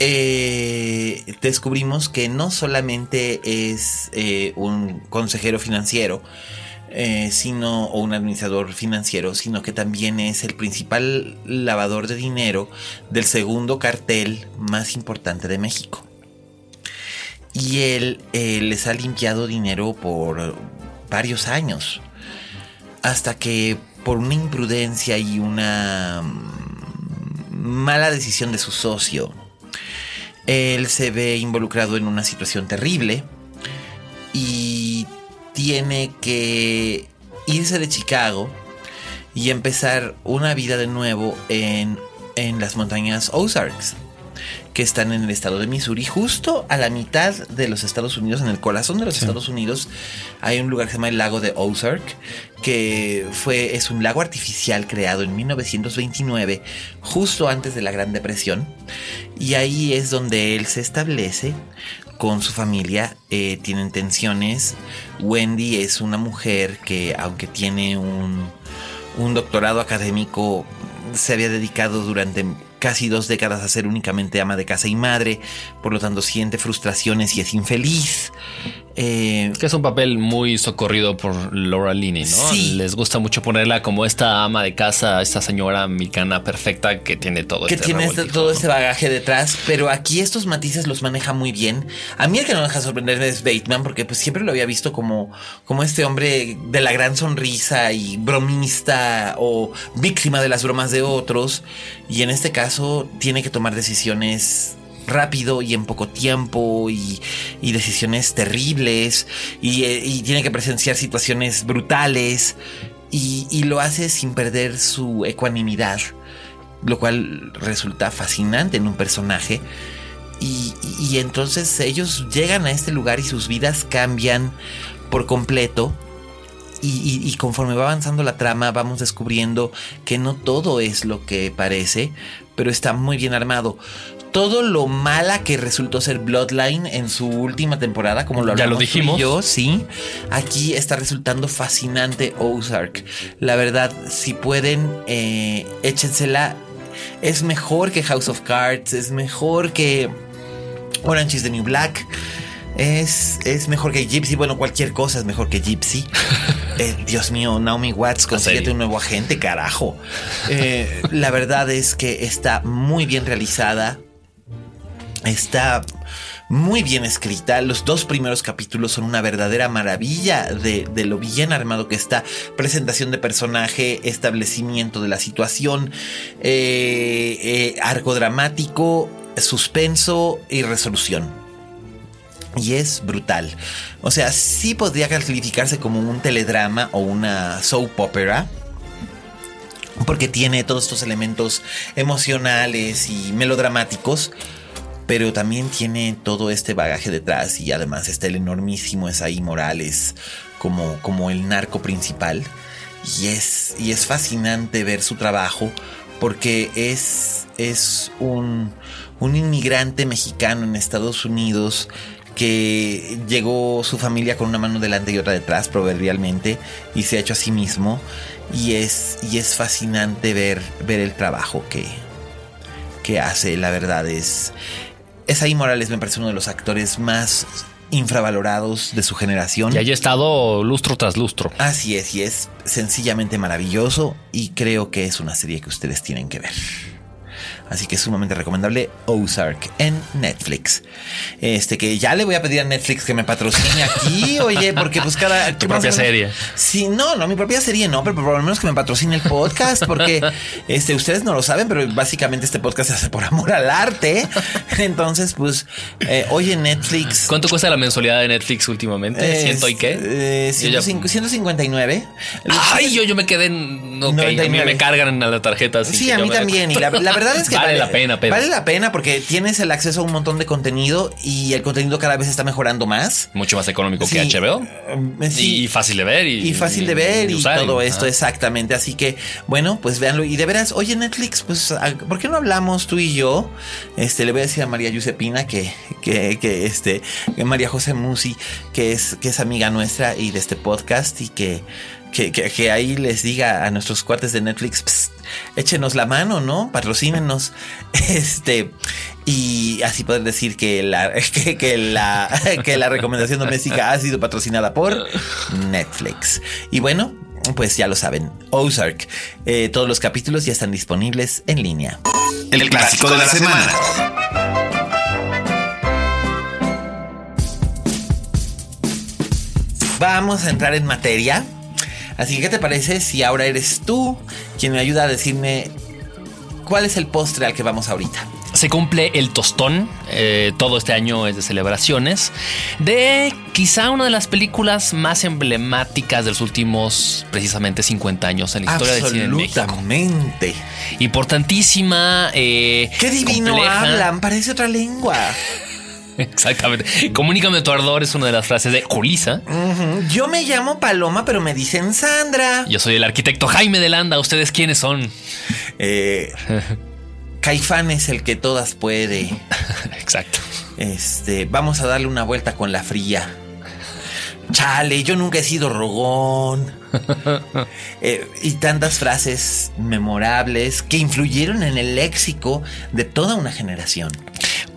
eh, descubrimos que no solamente es eh, un consejero financiero, eh, sino o un administrador financiero, sino que también es el principal lavador de dinero del segundo cartel más importante de México. Y él les ha limpiado dinero por varios años, hasta que por una imprudencia y una mala decisión de su socio, él se ve involucrado en una situación terrible y tiene que irse de Chicago y empezar una vida de nuevo en, en las montañas Ozarks que están en el estado de Missouri, justo a la mitad de los Estados Unidos, en el corazón de los Estados Unidos, hay un lugar que se llama el lago de Ozark, que fue, es un lago artificial creado en 1929, justo antes de la Gran Depresión, y ahí es donde él se establece con su familia, eh, tienen tensiones. Wendy es una mujer que, aunque tiene un, un doctorado académico, se había dedicado durante casi dos décadas a ser únicamente ama de casa y madre, por lo tanto siente frustraciones y es infeliz. Eh, que es un papel muy socorrido por Laura Linney, ¿no? Les gusta mucho ponerla como esta ama de casa, esta señora americana perfecta que tiene todo que este tiene este, todo ese bagaje detrás, pero aquí estos matices los maneja muy bien. A mí el que no deja sorprenderme es Bateman, porque pues siempre lo había visto como, como este hombre de la gran sonrisa y bromista o víctima de las bromas de otros. Y en este caso tiene que tomar decisiones rápido y en poco tiempo y, decisiones terribles eh, y, tiene que presenciar situaciones brutales y, lo hace sin perder su ecuanimidad, lo cual resulta fascinante en un personaje. Y, y entonces ellos llegan a este lugar y sus vidas cambian por completo. Y, conforme va avanzando la trama, vamos descubriendo que no todo es lo que parece, pero está muy bien armado todo lo mala que resultó ser Bloodline en su última temporada, como lo ya lo dijimos. Yo, sí. Aquí está resultando fascinante Ozark. La verdad, si pueden, eh, échensela. Es mejor que House of Cards, es mejor que Orange is the New Black. Es, es mejor que Gypsy. Bueno, cualquier cosa es mejor que Gypsy. Eh, Dios mío, Naomi Watts, consíguete un nuevo agente, carajo. Eh, la verdad es que está muy bien realizada. Está muy bien escrita. Los dos primeros capítulos son una verdadera maravilla de, lo bien armado que está. Presentación de personaje, establecimiento de la situación, eh, eh, arco dramático, suspenso y resolución. Y es brutal. O sea, sí podría calificarse como un teledrama o una soap opera porque tiene todos estos elementos emocionales y melodramáticos pero también tiene todo este bagaje detrás y además está el enormísimo Esaí Morales como, como el narco principal. Y es, y es fascinante ver su trabajo porque es, es un, un inmigrante mexicano en Estados Unidos que llegó su familia con una mano delante y otra detrás, proverbialmente, y se ha hecho a sí mismo. Y es, y es fascinante ver, ver el trabajo que, que hace. La verdad es. Esaí Morales me parece uno de los actores más infravalorados de su generación. Y haya estado lustro tras lustro. Así es, y es sencillamente maravilloso y creo que es una serie que ustedes tienen que ver. Así que es sumamente recomendable Ozark en Netflix. Este que ya le voy a pedir a Netflix que me patrocine aquí, oye, porque pues cada tu propia serie. Sí, no, no mi propia serie no, pero por lo menos que me patrocine el podcast porque este ustedes no lo saben, pero básicamente este podcast se hace por amor al arte. Entonces, pues eh, oye Netflix. ¿Cuánto cuesta la mensualidad de Netflix últimamente? ¿Ciento y qué? Eh, 159. Ay, yo, yo me quedé en ok, a mí me cargan en la tarjeta. Sí, a mí también. Y la, la verdad es que vale, la pena, pero. Vale la pena porque tienes el acceso a un montón de contenido y el contenido cada vez está mejorando más. Mucho más económico Sí, que HBO. eh, sí. Y fácil de ver. Y, Y fácil de ver y, todo ajá. esto, exactamente. Así que, bueno, pues véanlo. Y de veras, oye, Netflix, pues, ah, ¿por qué no hablamos tú y yo? Este, le voy a decir a María Giuseppina que, que, que este, que María José Musi, que es, que es amiga nuestra y de este podcast y que, que, que, que ahí les diga a nuestros cuates de Netflix, "Psst, échenos la mano, ¿no? Patrocínenos. Este, y así poder decir que la, que, que la, que la recomendación doméstica ha sido patrocinada por Netflix. Y bueno, pues ya lo saben, Ozark. Eh, todos los capítulos ya están disponibles en línea. El clásico de la semana. Vamos a entrar en materia. Así que, ¿qué te parece si ahora eres tú quien me ayuda a decirme cuál es el postre al que vamos ahorita? Se cumple el tostón, eh, todo este año es de celebraciones, de quizá una de las películas más emblemáticas de los últimos precisamente 50 años en la historia del cine. Absolutamente. Importantísima. eh, Qué divino compleja. hablan, parece otra lengua. Exactamente. Comunícame tu ardor es una de las frases de Julisa. Yo me llamo Paloma, pero me dicen Sandra. Yo soy el arquitecto Jaime de Landa. ¿Ustedes quiénes son? Eh, Caifán es el que todas puede. Exacto. Este, vamos a darle una vuelta con la fría. Chale, yo nunca he sido rogón. Eh, y tantas frases memorables que influyeron en el léxico de toda una generación.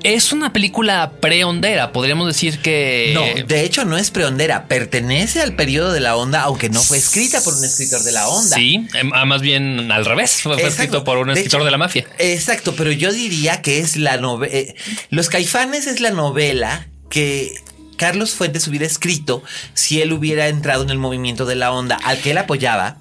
Es una película prehondera. Podríamos decir que. No, de hecho no es preondera, pertenece al periodo de la onda, aunque no fue escrita por un escritor de la onda. Sí, em, ah, más bien al revés. Fue, Exacto. escrito por un De escritor hecho, de la mafia. Exacto, pero yo diría que es la novela. Los Caifanes es la novela que Carlos Fuentes hubiera escrito si él hubiera entrado en el movimiento de la onda, al que él apoyaba,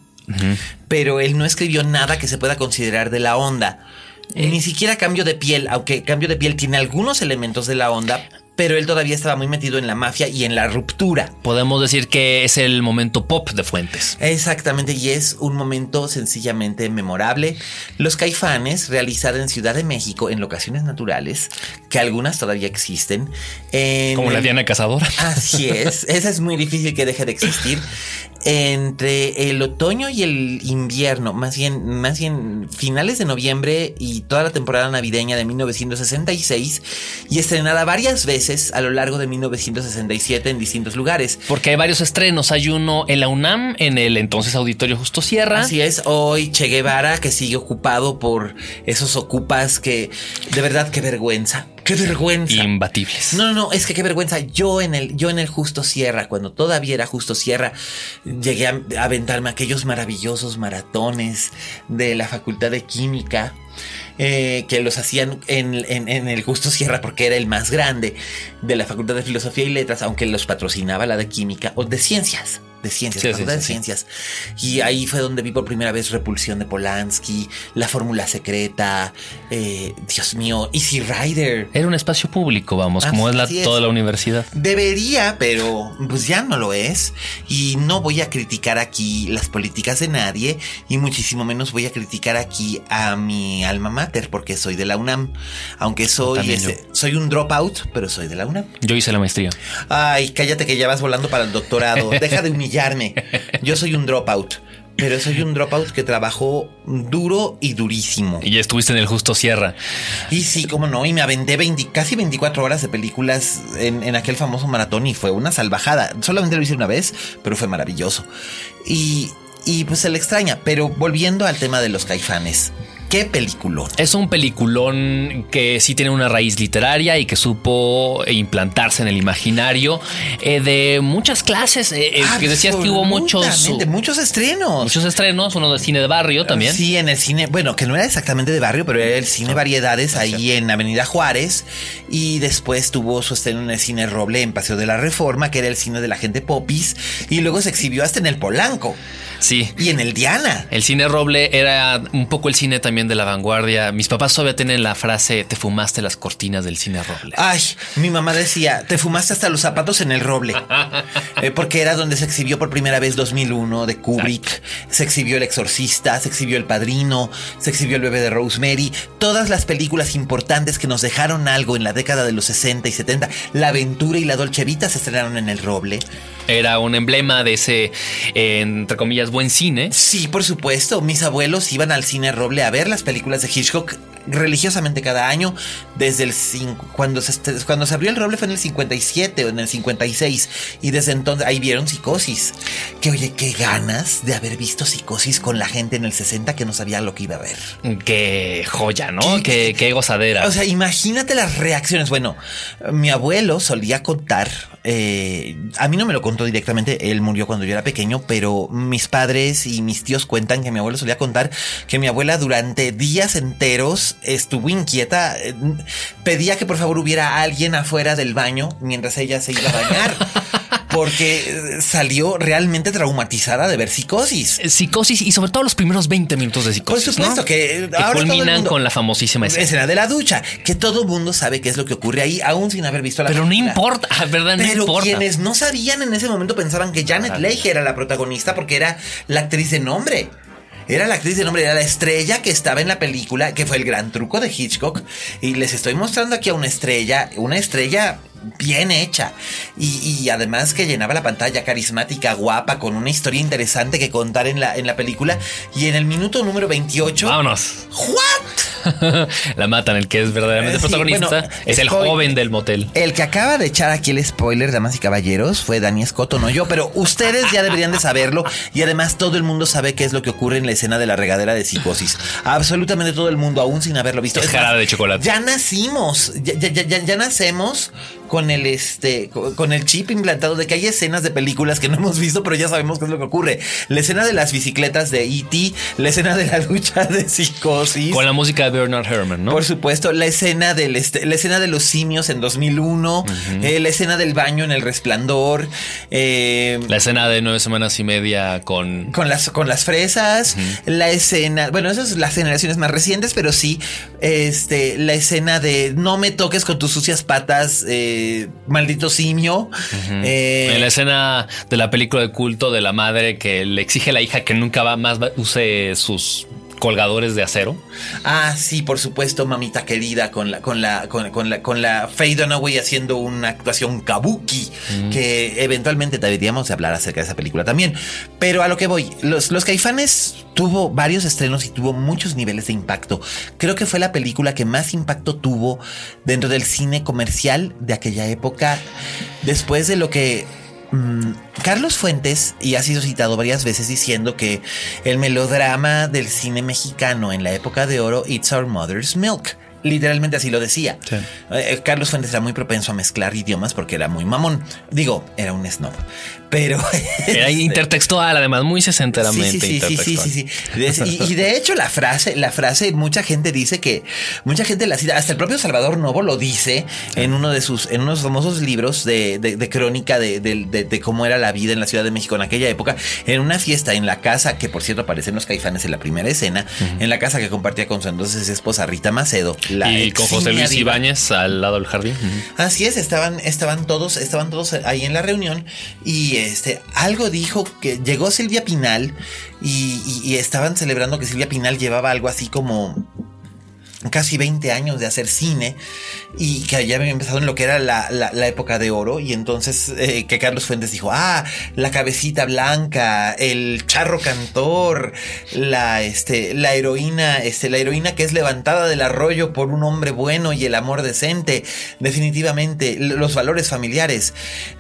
pero él no escribió nada que se pueda considerar de la onda. Ni siquiera cambio de piel, aunque cambio de piel tiene algunos elementos de la onda, pero él todavía estaba muy metido en la mafia y en la ruptura. Podemos decir que es el momento pop de Fuentes. Exactamente, y es un momento sencillamente memorable. Los caifanes, realizada en Ciudad de México en locaciones naturales, que algunas todavía existen. en Como la el- Diana Cazadora. Así es, esa es muy difícil que deje de existir. Entre el otoño y el invierno, más bien, más bien finales de noviembre y toda la temporada navideña de 1966, y estrenada varias veces a lo largo de 1967 en distintos lugares. Porque hay varios estrenos. Hay uno en la UNAM, en el entonces Auditorio Justo Sierra. Así es, hoy Che Guevara que sigue ocupado por esos ocupas que de verdad qué vergüenza, qué vergüenza. Imbatibles. No, no, no, es que qué vergüenza. Yo en el, yo en el Justo Sierra, cuando todavía era Justo Sierra, llegué a, a aventarme aquellos maravillosos maratones de la Facultad de Química. eh, que los hacían en, en- en el Justo Sierra porque era el más grande de la Facultad de Filosofía y Letras, aunque los patrocinaba la de Química o de Ciencias, de Ciencias, Sí, Facultad sí, de sí. Ciencias. Y ahí fue donde vi por primera vez Repulsión de Polanski, La Fórmula Secreta, eh, Dios mío, Easy Rider. Era un espacio público, vamos, como es la, Así es. toda la universidad. Debería, pero pues ya no lo es. Y no voy a criticar aquí las políticas de nadie. Y muchísimo menos voy a criticar aquí a mi alma mater, porque soy de la UNAM. Aunque soy, soy un dropout, pero soy de la UNAM. Yo hice la maestría. Ay, cállate que ya vas volando para el doctorado. Deja de humillarme. Yo soy un dropout. pero soy un dropout que trabajó duro y durísimo. Y ya estuviste en el Justo Sierra. Y sí, cómo no, y me aventé 20, casi 24 horas de películas en, en aquel famoso maratón y fue una salvajada. Solamente lo hice una vez, pero fue maravilloso. Y, y pues se le extraña, pero volviendo al tema de los caifanes. ¿Qué peliculón? Es un peliculón que sí tiene una raíz literaria y que supo implantarse en el imaginario eh, de muchas clases. eh, eh, que decías que hubo muchos. Absolutamente, muchos estrenos. Muchos estrenos, uno de cine de barrio también. Sí, en el cine, bueno, que no era exactamente de barrio, pero era el cine Variedades ahí en Avenida Juárez. Y después tuvo su estreno en el cine Roble en Paseo de la Reforma, que era el cine de la gente popis. Y luego se exhibió hasta en el Polanco. Sí. Y en el Diana. El cine Roble era un poco el cine también de la vanguardia. Mis papás todavía tienen la frase: Te fumaste las cortinas del cine Roble. Ay, mi mamá decía, te fumaste hasta los zapatos en el roble. Eh, porque era donde se exhibió por primera vez 2001 de Kubrick. Se exhibió El Exorcista, se exhibió El Padrino, se exhibió El Bebé de Rosemary. Todas las películas importantes que nos dejaron algo en la década de los 60 y 70. La Aventura y La Dolce Vita se estrenaron en el roble. Era un emblema de ese, eh, entre comillas, buen cine. Sí, por supuesto. Mis abuelos iban al cine roble a ver las películas de Hitchcock religiosamente cada año desde el cinco, cuando se cuando se abrió el roble fue en el 57 o en el 56 y desde entonces ahí vieron Psicosis. Que oye, qué ganas de haber visto Psicosis con la gente en el 60 que no sabía lo que iba a ver. Qué joya, ¿no? Qué, qué gozadera. O sea, imagínate las reacciones. Bueno, mi abuelo solía contar, eh, a mí no me lo contó directamente, él murió cuando yo era pequeño, pero mis padres y mis tíos cuentan que mi abuelo solía contar que mi abuela durante días enteros estuvo inquieta, eh, pedía que por favor hubiera alguien afuera del baño mientras ella se iba a bañar. Porque eh, salió realmente traumatizada de ver psicosis. Psicosis y sobre todo los primeros 20 minutos de Por psicosis. supuesto ¿no? que, eh, ahora culminan mundo- con la famosísima escena. escena de la ducha, que todo mundo sabe qué es lo que ocurre ahí, aún sin haber visto la Pero no importa, ¿verdad? No Pero importa. quienes no sabían en ese momento pensaban que Janet Leigh era la protagonista porque era la actriz de nombre. Era la actriz de nombre, era la estrella que estaba en la película, que fue el gran truco de Hitchcock. Y les estoy mostrando aquí a una estrella, una estrella bien hecha. Y, y además que llenaba la pantalla carismática, guapa, con una historia interesante que contar en la, en la película. Y en el minuto número 28... Vámonos. ¿What? la matan, el que es verdaderamente Eh, sí, protagonista bueno, es el joven del motel. El que acaba de echar aquí el spoiler, damas y caballeros, fue Dani Escoto, no yo, pero ustedes ya deberían de saberlo y además todo el mundo sabe qué es lo que ocurre en la escena de la regadera de psicosis. Absolutamente todo el mundo, aún sin haberlo visto. Es jarabe de chocolate. Ya nacimos, ya, ya, ya- ya nacemos con el este con el chip implantado de que hay escenas de películas que no hemos visto, pero ya sabemos qué es lo que ocurre. La escena de las bicicletas de E.T., la escena de la lucha de psicosis. Con la música de Bernard Herrmann, ¿no? Por supuesto, la escena del este- la escena de los simios en 2001, eh, la escena del baño en El Resplandor, eh, La escena de nueve semanas y media con. con las con las fresas, la escena, bueno, esas son las generaciones más recientes, pero sí, este, la escena de no me toques con tus sucias patas, eh, maldito simio. eh, En la escena de la película de culto de la madre que le exige a la hija que nunca va más use sus colgadores de acero. Ah, sí, por supuesto, mamita querida, con la, con la, con, con la, con la Faye Dunaway haciendo una actuación kabuki, que eventualmente deberíamos de hablar acerca de esa película también. Pero a lo que voy, los, los caifanes tuvo varios estrenos y tuvo muchos niveles de impacto. Creo que fue la película que más impacto tuvo dentro del cine comercial de aquella época, después de lo que Mm, Carlos Fuentes, y ha sido citado varias veces diciendo que el melodrama del cine mexicano en la época de oro, It's Our Mother's Milk. Literalmente así lo decía. Eh, Carlos Fuentes era muy propenso a mezclar idiomas porque era muy mamón. Digo, era un snob. Pero. Era este, intertextual, además, muy sesenteramente Sí, sí, sí, sí, Y, de hecho la frase, la frase, mucha gente dice que, mucha gente la cita, hasta el propio Salvador Novo lo dice en uno de sus, en unos famosos libros de, de- de crónica de, de- de- de cómo era la vida en la Ciudad de México en aquella época, en una fiesta en la casa, que por cierto aparecen los caifanes en la primera escena, en la casa que compartía con su entonces esposa Rita Macedo. La y con José Luis. Ibáñez al lado del jardín. Así es, estaban, estaban todos, estaban todos ahí en la reunión y este algo dijo que llegó Silvia Pinal y, estaban celebrando que Silvia Pinal llevaba algo así como casi 20 años de hacer cine y que ya había empezado en lo que era la, la, época de oro y entonces eh, que Carlos Fuentes dijo, ah, la cabecita blanca, el charro cantor, la, este, la heroína, este, la heroína que es levantada del arroyo por un hombre bueno y el amor decente, definitivamente los valores familiares,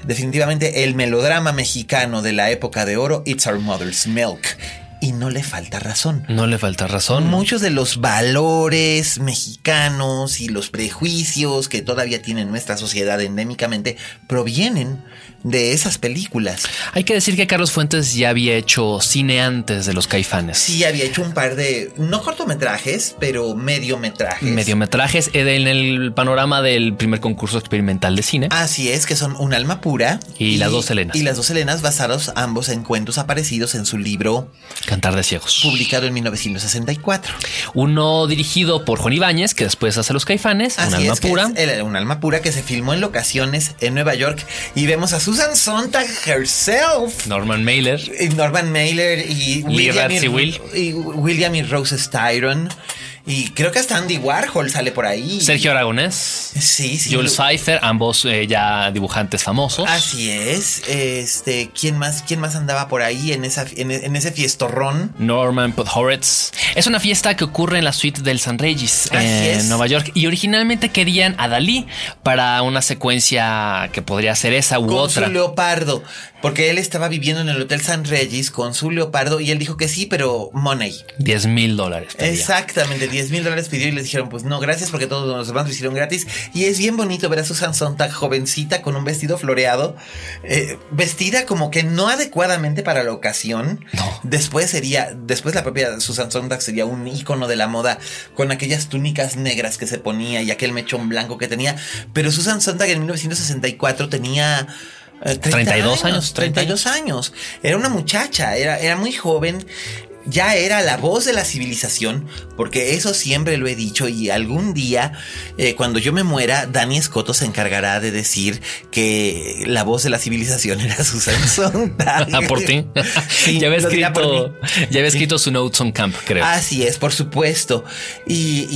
definitivamente el melodrama mexicano de la época de oro, It's Our Mother's Milk y no le falta razón. No le falta razón. Muchos de los valores mexicanos y los prejuicios que todavía tiene nuestra sociedad endémicamente provienen de esas películas. Hay que decir que Carlos Fuentes ya había hecho cine antes de Los Caifanes. Sí, había hecho un par de, no cortometrajes, pero mediometrajes. Mediometrajes en el panorama del primer concurso experimental de cine. Así es, que son Un alma pura y, Las dos Helenas. Y Las dos Helenas basados ambos en cuentos aparecidos en su libro Cantar de Ciegos. Publicado en 1964. Uno dirigido por Juan Ibáñez, que después hace Los Caifanes, Un alma pura. un alma pura que se filmó en locaciones en Nueva York y vemos a sus Susan Sontag herself. Norman Mailer. Norman Mailer y William, y, Will. y William y Rose Styron. Y creo que hasta Andy Warhol sale por ahí. Sergio Aragonés. Sí, sí. Jules Pfeiffer, ambos eh, ya dibujantes famosos. Así es. Este, ¿quién más, quién más andaba por ahí en, esa, en, ese fiestorrón? Norman Podhoretz. Es una fiesta que ocurre en la suite del San Regis en Nueva York. Y originalmente querían a Dalí para una secuencia que podría ser esa u otra. Su leopardo. Porque él estaba viviendo en el Hotel San Regis con su leopardo y él dijo que sí, pero money. 10 mil dólares. Exactamente, 10 mil dólares pidió y le dijeron, pues no, gracias porque todos los demás lo hicieron gratis. Y es bien bonito ver a Susan Sontag jovencita con un vestido floreado, eh, vestida como que no adecuadamente para la ocasión. No. Después sería, después la propia Susan Sontag sería un ícono de la moda con aquellas túnicas negras que se ponía y aquel mechón blanco que tenía. Pero Susan Sontag en 1964 tenía 32 eh, años, 32 años. Era una muchacha, era, era muy joven ya era la voz de la civilización, porque eso siempre lo he dicho y algún día, eh, cuando yo me muera, Dani Escoto se encargará de decir que la voz de la civilización era Susan Sontag. Ah, ¿Por ti? ya había escrito, ya había escrito su Notes on Camp, creo. Así es, por supuesto. Y,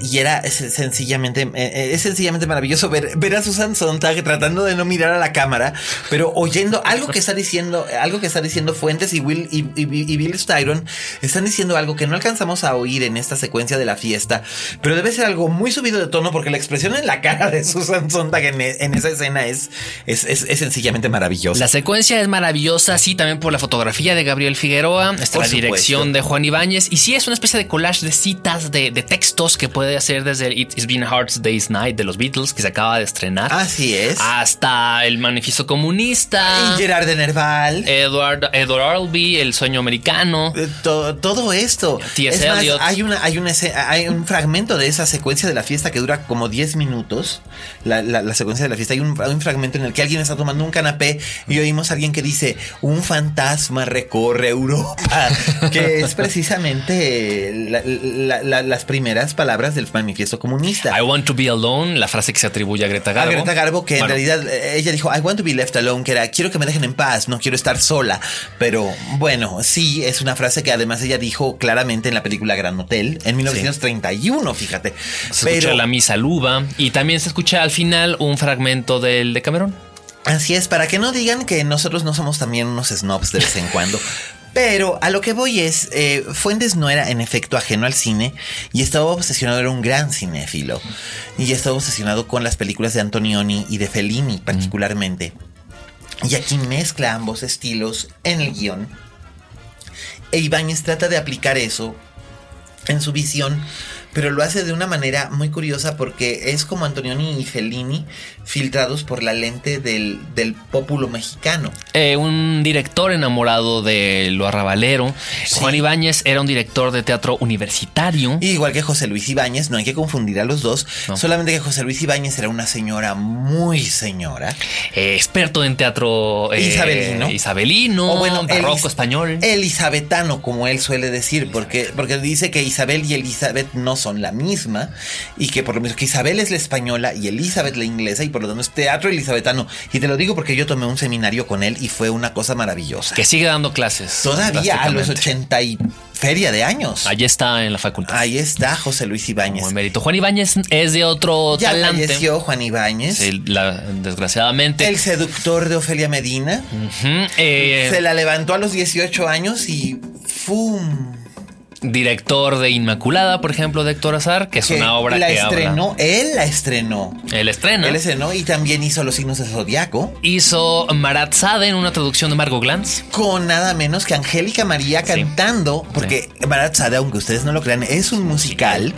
y, era sencillamente, eh, eh, es sencillamente maravilloso ver, ver a Susan Sontag tratando de no mirar a la cámara, pero oyendo algo que está diciendo, algo que está diciendo Fuentes y Will y, y Bill Styron están diciendo algo que no alcanzamos a oír en esta secuencia de la fiesta, pero debe ser algo muy subido de tono porque la expresión en la cara de Susan Sontag en, esa escena es, es, sencillamente maravillosa. La secuencia es maravillosa, sí, también por la fotografía de Gabriel Figueroa, está la dirección de Juan Ibáñez, y sí es una especie de collage de citas, de, textos que puede hacer desde It's Been a Hard Day's Night de los Beatles, que se acaba de estrenar. Así es. Hasta el Manifiesto Comunista. Y Gerard de Nerval. Edward, Edward Albee, El Sueño Americano. Eh, todo, esto. Es más, hay, una, hay, una, hay un fragmento de esa secuencia de la fiesta que dura como 10 minutos. La, la, secuencia de la fiesta. Hay un, un, fragmento en el que alguien está tomando un canapé y oímos a alguien que dice: Un fantasma recorre Europa. que es precisamente las primeras palabras del manifiesto comunista. I want to be alone, la frase que se atribuye a Greta Garbo. A Greta Garbo, que en realidad eh, ella dijo: I want to be left alone, que era quiero que me dejen en paz, no quiero estar sola. Pero bueno, sí, es una frase que además ella dijo claramente en la película Gran Hotel en 1931, fíjate. Se escucha la misa luba y también se escucha al final un fragmento del de Cameron. Así es, para que no digan que nosotros no somos también unos snobs de vez en cuando. Pero a lo que voy es, eh, Fuentes no era en efecto ajeno al cine y estaba obsesionado, era un gran cinéfilo. Y estaba obsesionado con las películas de Antonioni y de Fellini particularmente. Y aquí mezcla ambos estilos en el guion e Ibáñez trata de aplicar eso en su visión pero lo hace de una manera muy curiosa porque es como Antonioni y Fellini filtrados por la lente del, del pópulo mexicano. Eh, un director enamorado de lo arrabalero. Juan Ibáñez era un director de teatro universitario. igual que José Luis Ibáñez, no hay que confundir a los dos, solamente que José Luis Ibáñez era una señora muy señora. Eh, experto en teatro eh, isabelino. Isabelino, o bueno, barroco español. Elizabetano, como él suele decir, porque, porque dice que Isabel y Elizabeth no son la misma y que por lo menos que Isabel es la española y Elizabeth la inglesa y por lo tanto es teatro elizabetano. Y te lo digo porque yo tomé un seminario con él y fue una cosa maravillosa. Que sigue dando clases. Todavía a los 85 feria de años. Allí está en la facultad. Ahí está José Luis Ibáñez. Como emérito. Juan Ibáñez es de otro Ya talante. falleció Juan Ibáñez, Sí, la- desgraciadamente. el seductor de Ofelia Medina. Eh, Se la levantó a los 18 años y ¡fum! Director de Inmaculada, por ejemplo, de Héctor Azar, que es Que una obra la que estrenó, él la estrenó. Él estrena. Él estrenó y también hizo Los signos del zodiaco. Hizo Marat Sade en una traducción de Margot Glantz. Con nada menos que Angélica María Sí. cantando, porque Barat Sade, aunque ustedes no lo crean, es un musical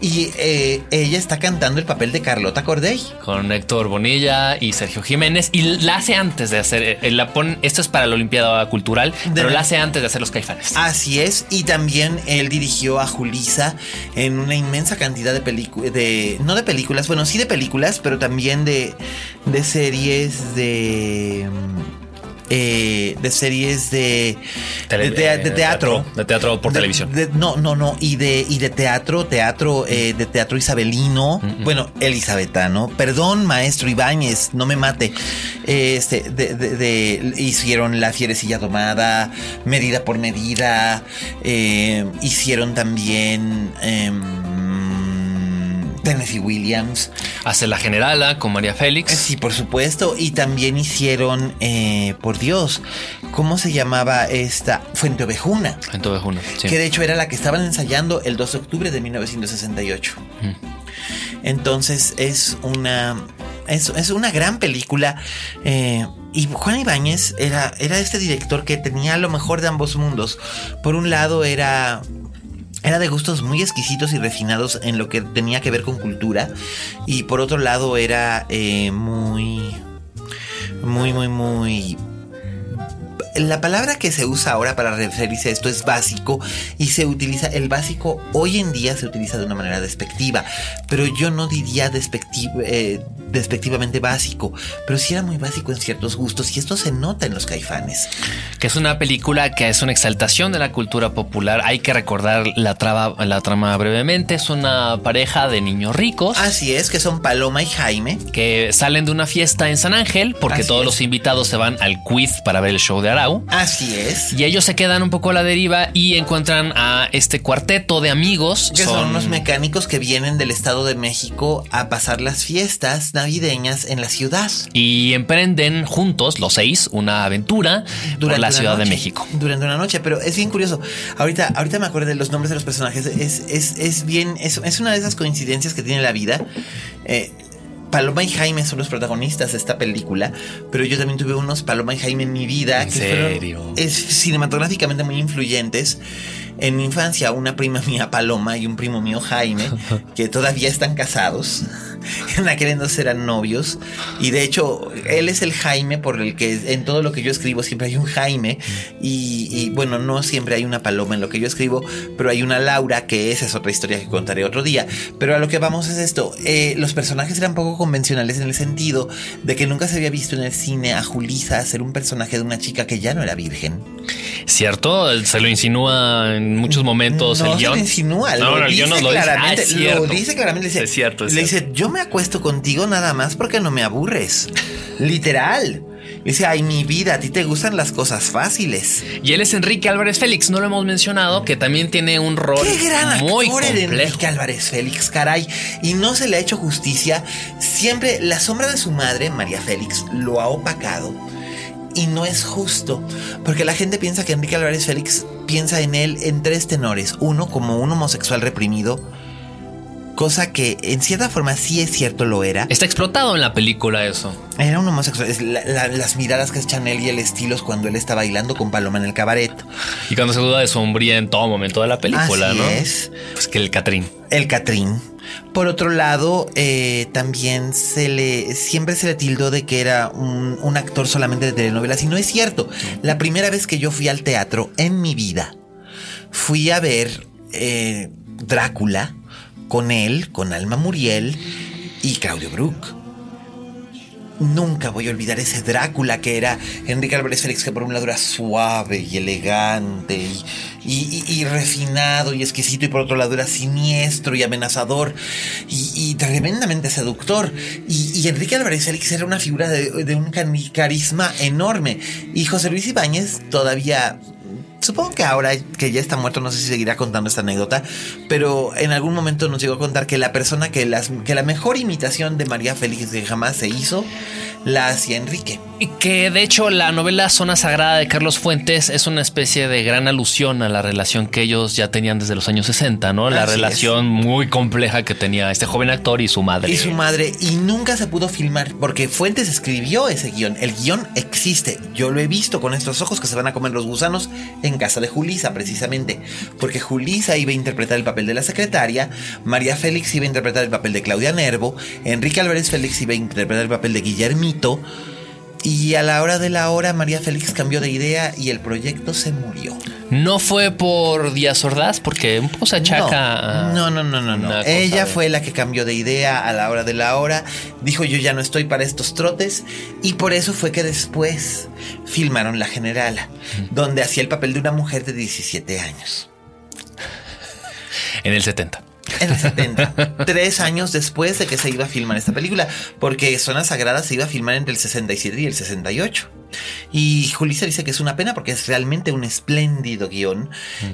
y eh, ella está cantando el papel de Carlota Corday. con Héctor Bonilla y Sergio Jiménez y la hace antes de hacer eh, la pon- esto es para la Olimpiada Cultural, pero la hace antes de hacer los Caifanes. Así es, y también él dirigió a Julisa en una inmensa cantidad de películas, de, no de películas, bueno, sí de películas, pero también de, de series de... eh, de series de, Tele- de, de- de eh, teatro. De teatro por televisión. de- no, no, no. Y de, y de teatro, teatro, eh, de teatro isabelino. Bueno, elizabetano. Perdón, maestro Ibáñez, no me mate. Este, de, de- de- hicieron La Fierecilla Domada, Medida por Medida. eh, hicieron también. Tennessee Williams. Hace la generala con María Félix. Sí, por supuesto. Y también hicieron, eh, por Dios, ¿cómo se llamaba esta? Fuente Ovejuna. Entonces uno. sí. Que de hecho era la que estaban ensayando el 2 de octubre de 1968. Entonces es una. Es, es una gran película. eh, y Juan Ibáñez era, era este director que tenía lo mejor de ambos mundos. Por un lado era. Era de gustos muy exquisitos y refinados en lo que tenía que ver con cultura. Y por otro lado era eh, muy. Muy, muy, muy la palabra que se usa ahora para referirse a esto es básico y se utiliza, el básico hoy en día se utiliza de una manera despectiva, pero yo no diría despecti- eh, despectivamente básico, pero sí era muy básico en ciertos gustos y esto se nota en los caifanes. Que es una película que es una exaltación de la cultura popular. Hay que recordar la, traba- la trama brevemente. Es una pareja de niños ricos Así es, que son Paloma y Jaime. que salen de una fiesta en San Ángel porque Así todos es. los invitados se van al quiz para ver el show de Arau. Así es. Y ellos se quedan un poco a la deriva y encuentran a este cuarteto de amigos. Que son unos mecánicos que vienen del Estado de México a pasar las fiestas navideñas en la ciudad. y emprenden juntos, los seis, una aventura por la Ciudad de noche, México. Durante una noche, pero es bien curioso. Ahorita, ahorita me acuerdo de los nombres de los personajes. Es, es, es bien, es, es una de esas coincidencias que tiene la vida. Eh, Paloma y Jaime son los protagonistas de esta película, pero yo también tuve unos Paloma y Jaime en mi vida ¿En que serio? fueron es, cinematográficamente muy influyentes. En mi infancia, una prima mía Paloma y un primo mío Jaime, que todavía están casados, en aquel entonces eran novios, y de hecho, él es el Jaime por el que en todo lo que yo escribo siempre hay un Jaime, y, y, bueno, no siempre hay una Paloma en lo que yo escribo, pero hay una Laura, que esa es otra historia que contaré otro día. Pero a lo que vamos es esto, eh, los personajes eran poco convencionales en el sentido de que nunca se había visto en el cine a Julisa hacer un personaje de una chica que ya no era virgen. ¿Cierto? Se lo insinúa en muchos momentos no el se guion. lo insinúa, No, lo, no, el dice guion nos lo dice. Ah, claramente, lo dice claramente, le dice, Es cierto, es le cierto. dice, yo me acuesto contigo nada más porque no me aburres, literal. Dice, ay, mi vida, a ti te gustan las cosas fáciles. Y él es Enrique Álvarez Félix, no lo hemos mencionado, que también tiene un rol Qué gran muy actor complejo. Enrique Álvarez Félix, caray. Y no se le ha hecho justicia. Siempre la sombra de su madre, María Félix, lo ha opacado. Y no es justo, porque la gente piensa que Enrique Álvarez Félix piensa en él en tres tenores. Uno, como un homosexual reprimido, cosa que en cierta forma sí es cierto lo era. Está explotado en la película eso. Era un homosexual. Es la- la- las miradas que echan él y el estilo cuando él está bailando con Paloma en el cabaret. Y cuando se duda de sombría en todo momento de la película, Así ¿no? es. Pues que el Catrín. el Catrín. Por otro lado, eh, también se le siempre se le tildó de que era un, un actor solamente de telenovelas y no es cierto. La primera vez que yo fui al teatro en mi vida, fui a ver eh, Drácula con él, con Alma Muriel y Claudio Brook. Nunca voy a olvidar ese Drácula que era Enrique Álvarez Félix, que por un lado era suave y elegante y, y- refinado y exquisito, y por otro lado era siniestro y amenazador y, tremendamente seductor. Y, Enrique Álvarez Félix era una figura de, de un carisma enorme. Y José Luis Ibáñez todavía supongo que ahora que ya está muerto, no sé si seguirá contando esta anécdota, pero en algún momento nos llegó a contar que la persona que, la mejor imitación de María Félix que jamás se hizo la hacía Enrique. Y que de hecho la novela Zona Sagrada de Carlos Fuentes es una especie de gran alusión a la relación que ellos ya tenían desde los años 60, ¿no? La Así relación muy compleja que tenía este joven actor y su madre. Y su madre, y nunca se pudo filmar porque Fuentes escribió ese guion. El guion existe. Yo lo he visto con estos ojos que se van a comer los gusanos en casa de Julisa, precisamente. Porque Julisa iba a interpretar el papel de la secretaria, María Félix iba a interpretar el papel de Claudia Nervo, Enrique Álvarez Félix iba a interpretar el papel de Guillermito. Y a la hora de la hora, María Félix cambió de idea y el proyecto se murió. No fue por Díaz Ordaz, porque un poco se achaca. No, no, no, no, no. Ella de- fue la que cambió de idea a la hora de la hora. Dijo yo ya no estoy para estos trotes. Y por eso fue que después filmaron La Generala, donde hacía el papel de una mujer de 17 años. En el 70. En el 70. tres años después de que se iba a filmar esta película. Porque Zona Sagrada se iba a filmar entre el 67 y el 68. Y Julissa dice que es una pena porque es realmente un espléndido guion.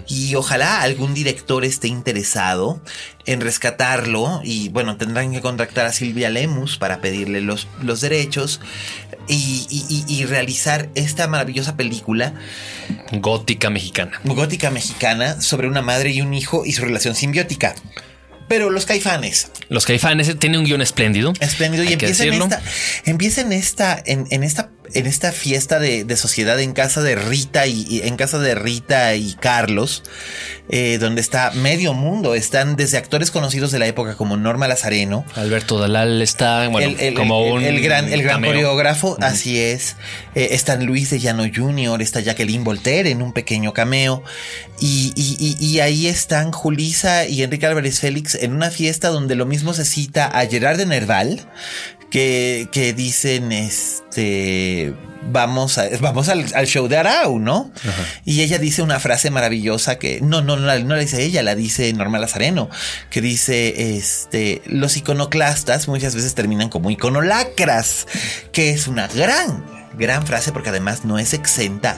Y ojalá algún director esté interesado en rescatarlo. Y bueno, tendrán que contactar a Silvia Lemus para pedirle los, los derechos. Y- y realizar esta maravillosa película Gótica mexicana. gótica mexicana sobre una madre y un hijo y su relación simbiótica. Pero los caifanes, Los caifanes tienen un guion espléndido. espléndido, y Hay empieza en, esta, empieza en esta, en, en esta, en esta fiesta de, de sociedad en casa de Rita y, y en casa de Rita y Carlos, eh, donde está medio mundo. Están desde actores conocidos de la época como Norma Lazareno, Alberto Dalal está, bueno, el, el- como el- un. el gran, el gran cameo. coreógrafo, así es. Eh, está Luis de Llano Jr., está Jacqueline Voltaire en un pequeño cameo. Y, y- y- y ahí están Julisa y Enrique Álvarez Félix en una fiesta donde lo mismo se cita a Gerard de Nerval, que, que dicen este. Vamos, a- vamos al, al show de Arau, ¿no? Y ella dice una frase maravillosa que no, no, no, la- no la dice ella, la dice Norma Lazareno, que dice, este, los iconoclastas muchas veces terminan como iconolacras, que es una gran, gran frase porque además no es exenta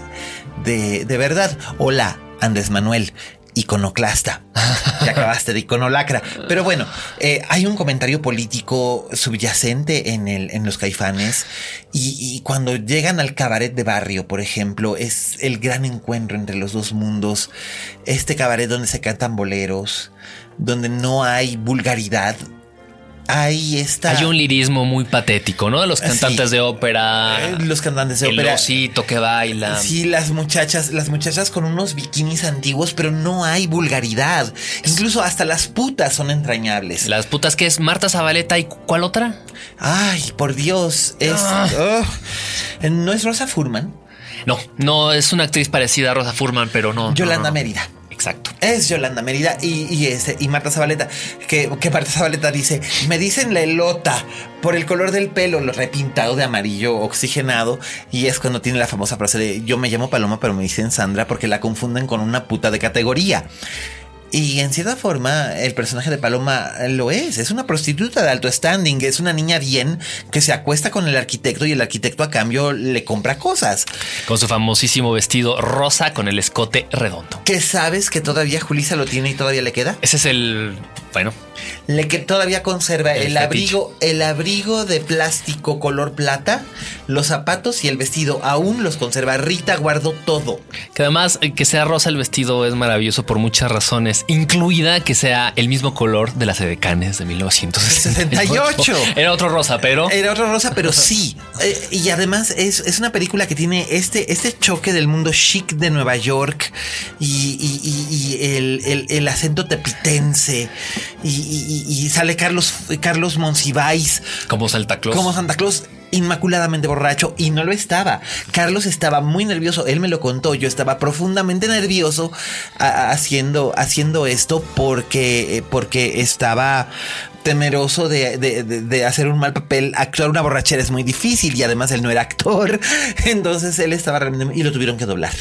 de, de verdad. Hola, Andrés Manuel. Iconoclasta. Te acabaste de iconolacra. Pero bueno, eh, hay un comentario político subyacente en, el, en los caifanes. Y cuando llegan al cabaret de barrio, por ejemplo, es el gran encuentro entre los dos mundos. Este cabaret donde se cantan boleros, donde no hay vulgaridad. Ahí está. Hay un lirismo muy patético, ¿no? De los Sí. cantantes de ópera. Eh, los cantantes de el ópera. osito que baila. Sí, las muchachas, las muchachas con unos bikinis antiguos, pero no hay vulgaridad. Incluso hasta las putas son entrañables. Las putas que es Marta Zabaleta y ¿cuál otra? Ay, por Dios, es. Ah. ¿No es Rosa Furman? No, no es una actriz parecida a Rosa Furman, pero no. no, Yolanda no, no. Mérida. Exacto. Es Yolanda Mérida y, y, este, y Marta Zabaleta. Que, que Marta Zabaleta dice: Me dicen la elota por el color del pelo, lo repintado de amarillo oxigenado. Y es cuando tiene la famosa frase de: Yo me llamo Paloma, pero me dicen Sandra porque la confunden con una puta de categoría. Y en cierta forma, el personaje de Paloma lo es. Es una prostituta de alto standing. Es una niña bien que se acuesta con el arquitecto y el arquitecto a cambio le compra cosas. Con su famosísimo vestido rosa con el escote redondo. Que sabes que todavía Julisa lo tiene y todavía le queda. Ese es el. Bueno, Le que todavía conserva El abrigo, el abrigo de plástico color plata, los zapatos y el vestido. Aún los conserva. Rita guardó todo. que además eh, que sea rosa el vestido es maravilloso por muchas razones, incluida que sea el mismo color de las edecanes de 1968. 68. Era otro rosa, pero. Era otro rosa, pero sí. Eh, y además es, es una película que tiene este, este choque del mundo chic de Nueva York y, y- y- y el, el- el acento tepitense. Y, y- sale Carlos, Carlos Monsiváis Como Santa Claus. como Santa Claus inmaculadamente borracho y no lo estaba. Carlos estaba muy nervioso, él me lo contó, yo estaba profundamente nervioso haciendo, haciendo esto porque, eh, porque estaba temeroso de, de- de- de hacer un mal papel. Actuar una borrachera es muy difícil y además él no era actor. Entonces él estaba realmente y lo tuvieron que doblar.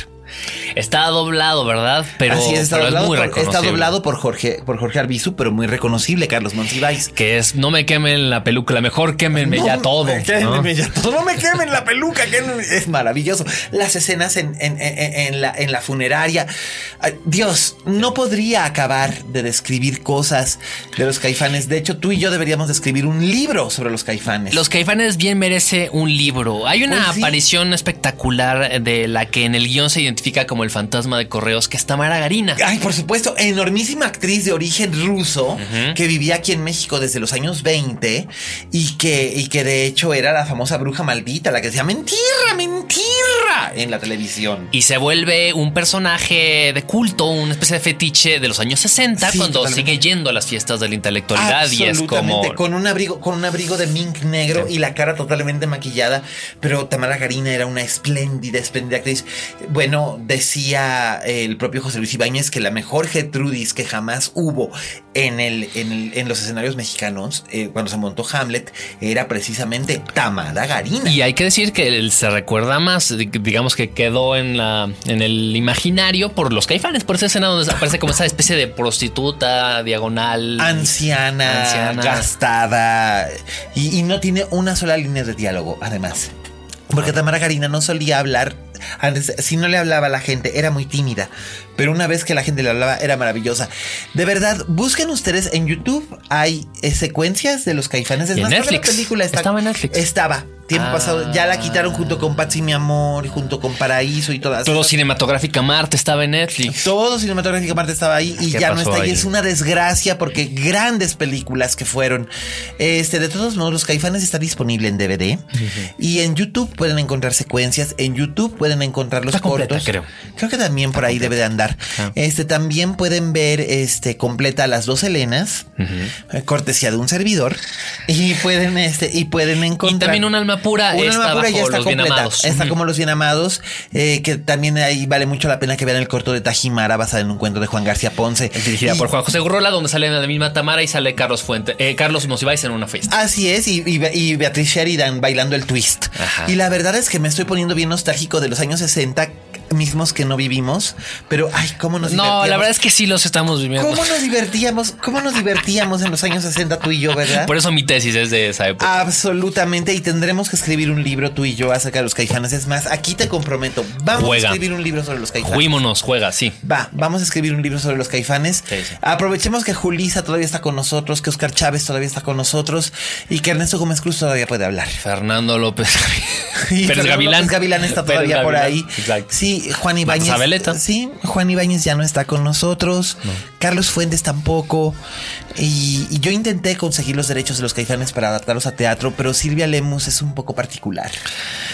Está doblado, ¿verdad? Pero, Así es, está, pero doblado es muy por, está reconocible. doblado por Jorge, por Jorge Arbizu, pero muy reconocible, Carlos Monsiváis. Que es no me quemen la peluca, mejor quémenme ya todo. ¿no? Quémenme ya todo. No me quemen la peluca. que no- Es maravilloso. Las escenas en, en- en- en la, en la funeraria. Dios, no podría acabar de describir cosas de los caifanes. De hecho, tú y yo deberíamos de escribir un libro sobre los caifanes. Los Caifanes bien merece un libro. Hay una Pues sí. aparición espectacular de la que en el guion se identifica como el fantasma de correos, que es Tamara Garina. Ay, por supuesto, enormísima actriz de origen ruso que vivía aquí en México desde los años 20 y que, y que de hecho era la famosa bruja maldita, la que decía mentira, mentira en la televisión. Y se vuelve un personaje de culto, una especie de fetiche de los años 60, Sí, cuando totalmente. sigue yendo a las fiestas de la intelectualidad y es como... Con un abrigo, con un abrigo de mink negro y la cara totalmente maquillada. Pero Tamara Garina era una espléndida, espléndida actriz. Bueno, decía el propio José Luis Ibáñez que la mejor Gertrudis que jamás hubo en el, en, el- en los escenarios mexicanos, eh, cuando se montó Hamlet, era precisamente Tamara Garina. Y hay que decir que él se recuerda más, di- digamos que quedó en la en el imaginario por los caifanes, por esa escena donde aparece como esa especie de prostituta diagonal. anciana, Anciana. gastada y, y no tiene una sola línea de diálogo, además. Porque Tamara Karina no solía hablar. Antes, si no le hablaba a la gente, era muy tímida. Pero una vez que la gente le hablaba, era maravillosa. De verdad, busquen ustedes en YouTube. Hay eh, secuencias de los caifanes. Es Y más, Netflix. La película está- Estaba en Netflix. Estaba. Tiempo Ah. pasado. Ya la quitaron junto con Patsy Mi Amor y junto con Paraíso y todas. Todo cinematográfica Marte estaba en Netflix. todo cinematográfico Marte estaba ahí y ¿Qué ya no está ahí. ahí? Es una desgracia porque grandes películas que fueron. Este, de todos modos, Los Caifanes está disponible en DVD y en YouTube pueden encontrar secuencias. En YouTube pueden encontrar los Está completa, cortos. creo. Creo que también por ahí debe de andar. Este, también pueden ver este completa las dos Helenas, eh, cortesía de un servidor y pueden este y pueden encontrar Y también un alma pura un alma pura ya está completa. Está como los bien amados, eh, que también ahí vale mucho la pena que vean el corto de Tajimara basado en un cuento de Juan García Ponce. Es dirigida Y- por Juan José Gurrola, donde sale la misma Tamara y sale Carlos Fuente, eh, Carlos Monsiváis en una fiesta. Así es, y, y, y Beatriz Sheridan bailando el twist. Ajá. Y la verdad es que me estoy poniendo bien nostálgico de los años 60 mismos que no vivimos, pero ay, cómo nos No, divertíamos. la verdad es que sí los estamos viviendo. ¿Cómo nos divertíamos? ¿Cómo nos divertíamos en los años 60 tú y yo, verdad? Por eso mi tesis es de esa época. Absolutamente, y tendremos que escribir un libro tú y yo acerca de los caifanes. Es más, aquí te comprometo, vamos Juega. a escribir un libro sobre los caifanes. Juímonos, juega, sí. Va, vamos a escribir un libro sobre los caifanes. Sí, sí. Aprovechemos que Julisa todavía está con nosotros, que Oscar Chávez todavía está con nosotros y que Ernesto Gómez Cruz todavía puede hablar. Fernando López. Pérez Gavilán. López Gavilán está todavía por ahí. Exacto. Sí, Juan Ibáñez. Sí, Juan Ibáñez ya no está con nosotros. Carlos Fuentes tampoco. Y, y yo intenté conseguir los derechos de los caifanes para adaptarlos a teatro, pero Silvia Lemus es un poco particular.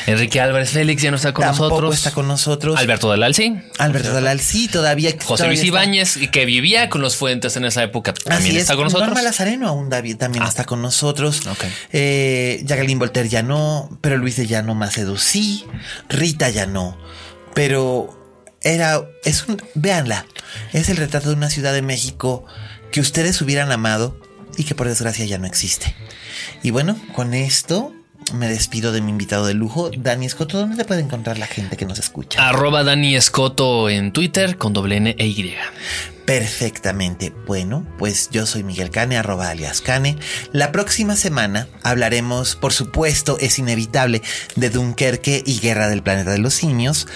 Enrique Álvarez Félix ya no está con Tampoco nosotros. está con nosotros. Alberto Dalal, sí. Alberto Dalal, sí, todavía. José Luis. Ibáñez, que vivía con los Fuentes en esa época, también Así es. está con nosotros. Norma Lazareno aún David también Ah. está con nosotros. Ok. Eh, Jacqueline Voltaire ya no, pero Luis de Llano Macedo sí, Rita ya no, pero era, es un, véanla, es el retrato de una ciudad de México que ustedes hubieran amado y que por desgracia ya no existe. Y bueno, con esto me despido de mi invitado de lujo, Dani Escoto. ¿Dónde te puede encontrar la gente que nos escucha? Arroba Dani Escoto en Twitter con doble N e Y. Perfectamente. Bueno, pues yo soy Miguel Cane, arroba alias Cane. La próxima semana hablaremos, por supuesto, es inevitable, de Dunkerque y Guerra del Planeta de los Simios.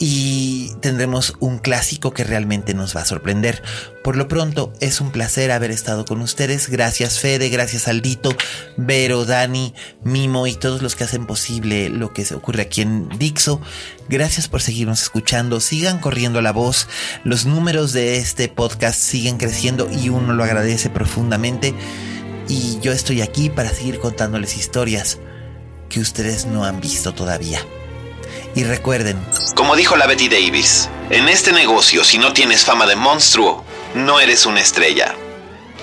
Y tendremos un clásico que realmente nos va a sorprender. Por lo pronto, es un placer haber estado con ustedes. Gracias Fede, gracias Aldito, Vero, Dani, Mimo y todos los que hacen posible lo que se ocurre aquí en Dixo. Gracias por seguirnos escuchando. Sigan corriendo la voz. Los números de este podcast siguen creciendo y uno lo agradece profundamente. Y yo estoy aquí para seguir contándoles historias que ustedes no han visto todavía. Y recuerden, Como dijo la Betty Davis, en este negocio si no tienes fama de monstruo, no eres una estrella.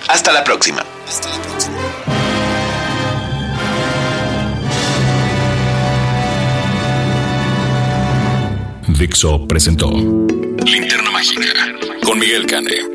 Hasta la próxima. Dixo presentó Linterna Mágica con Miguel Cane.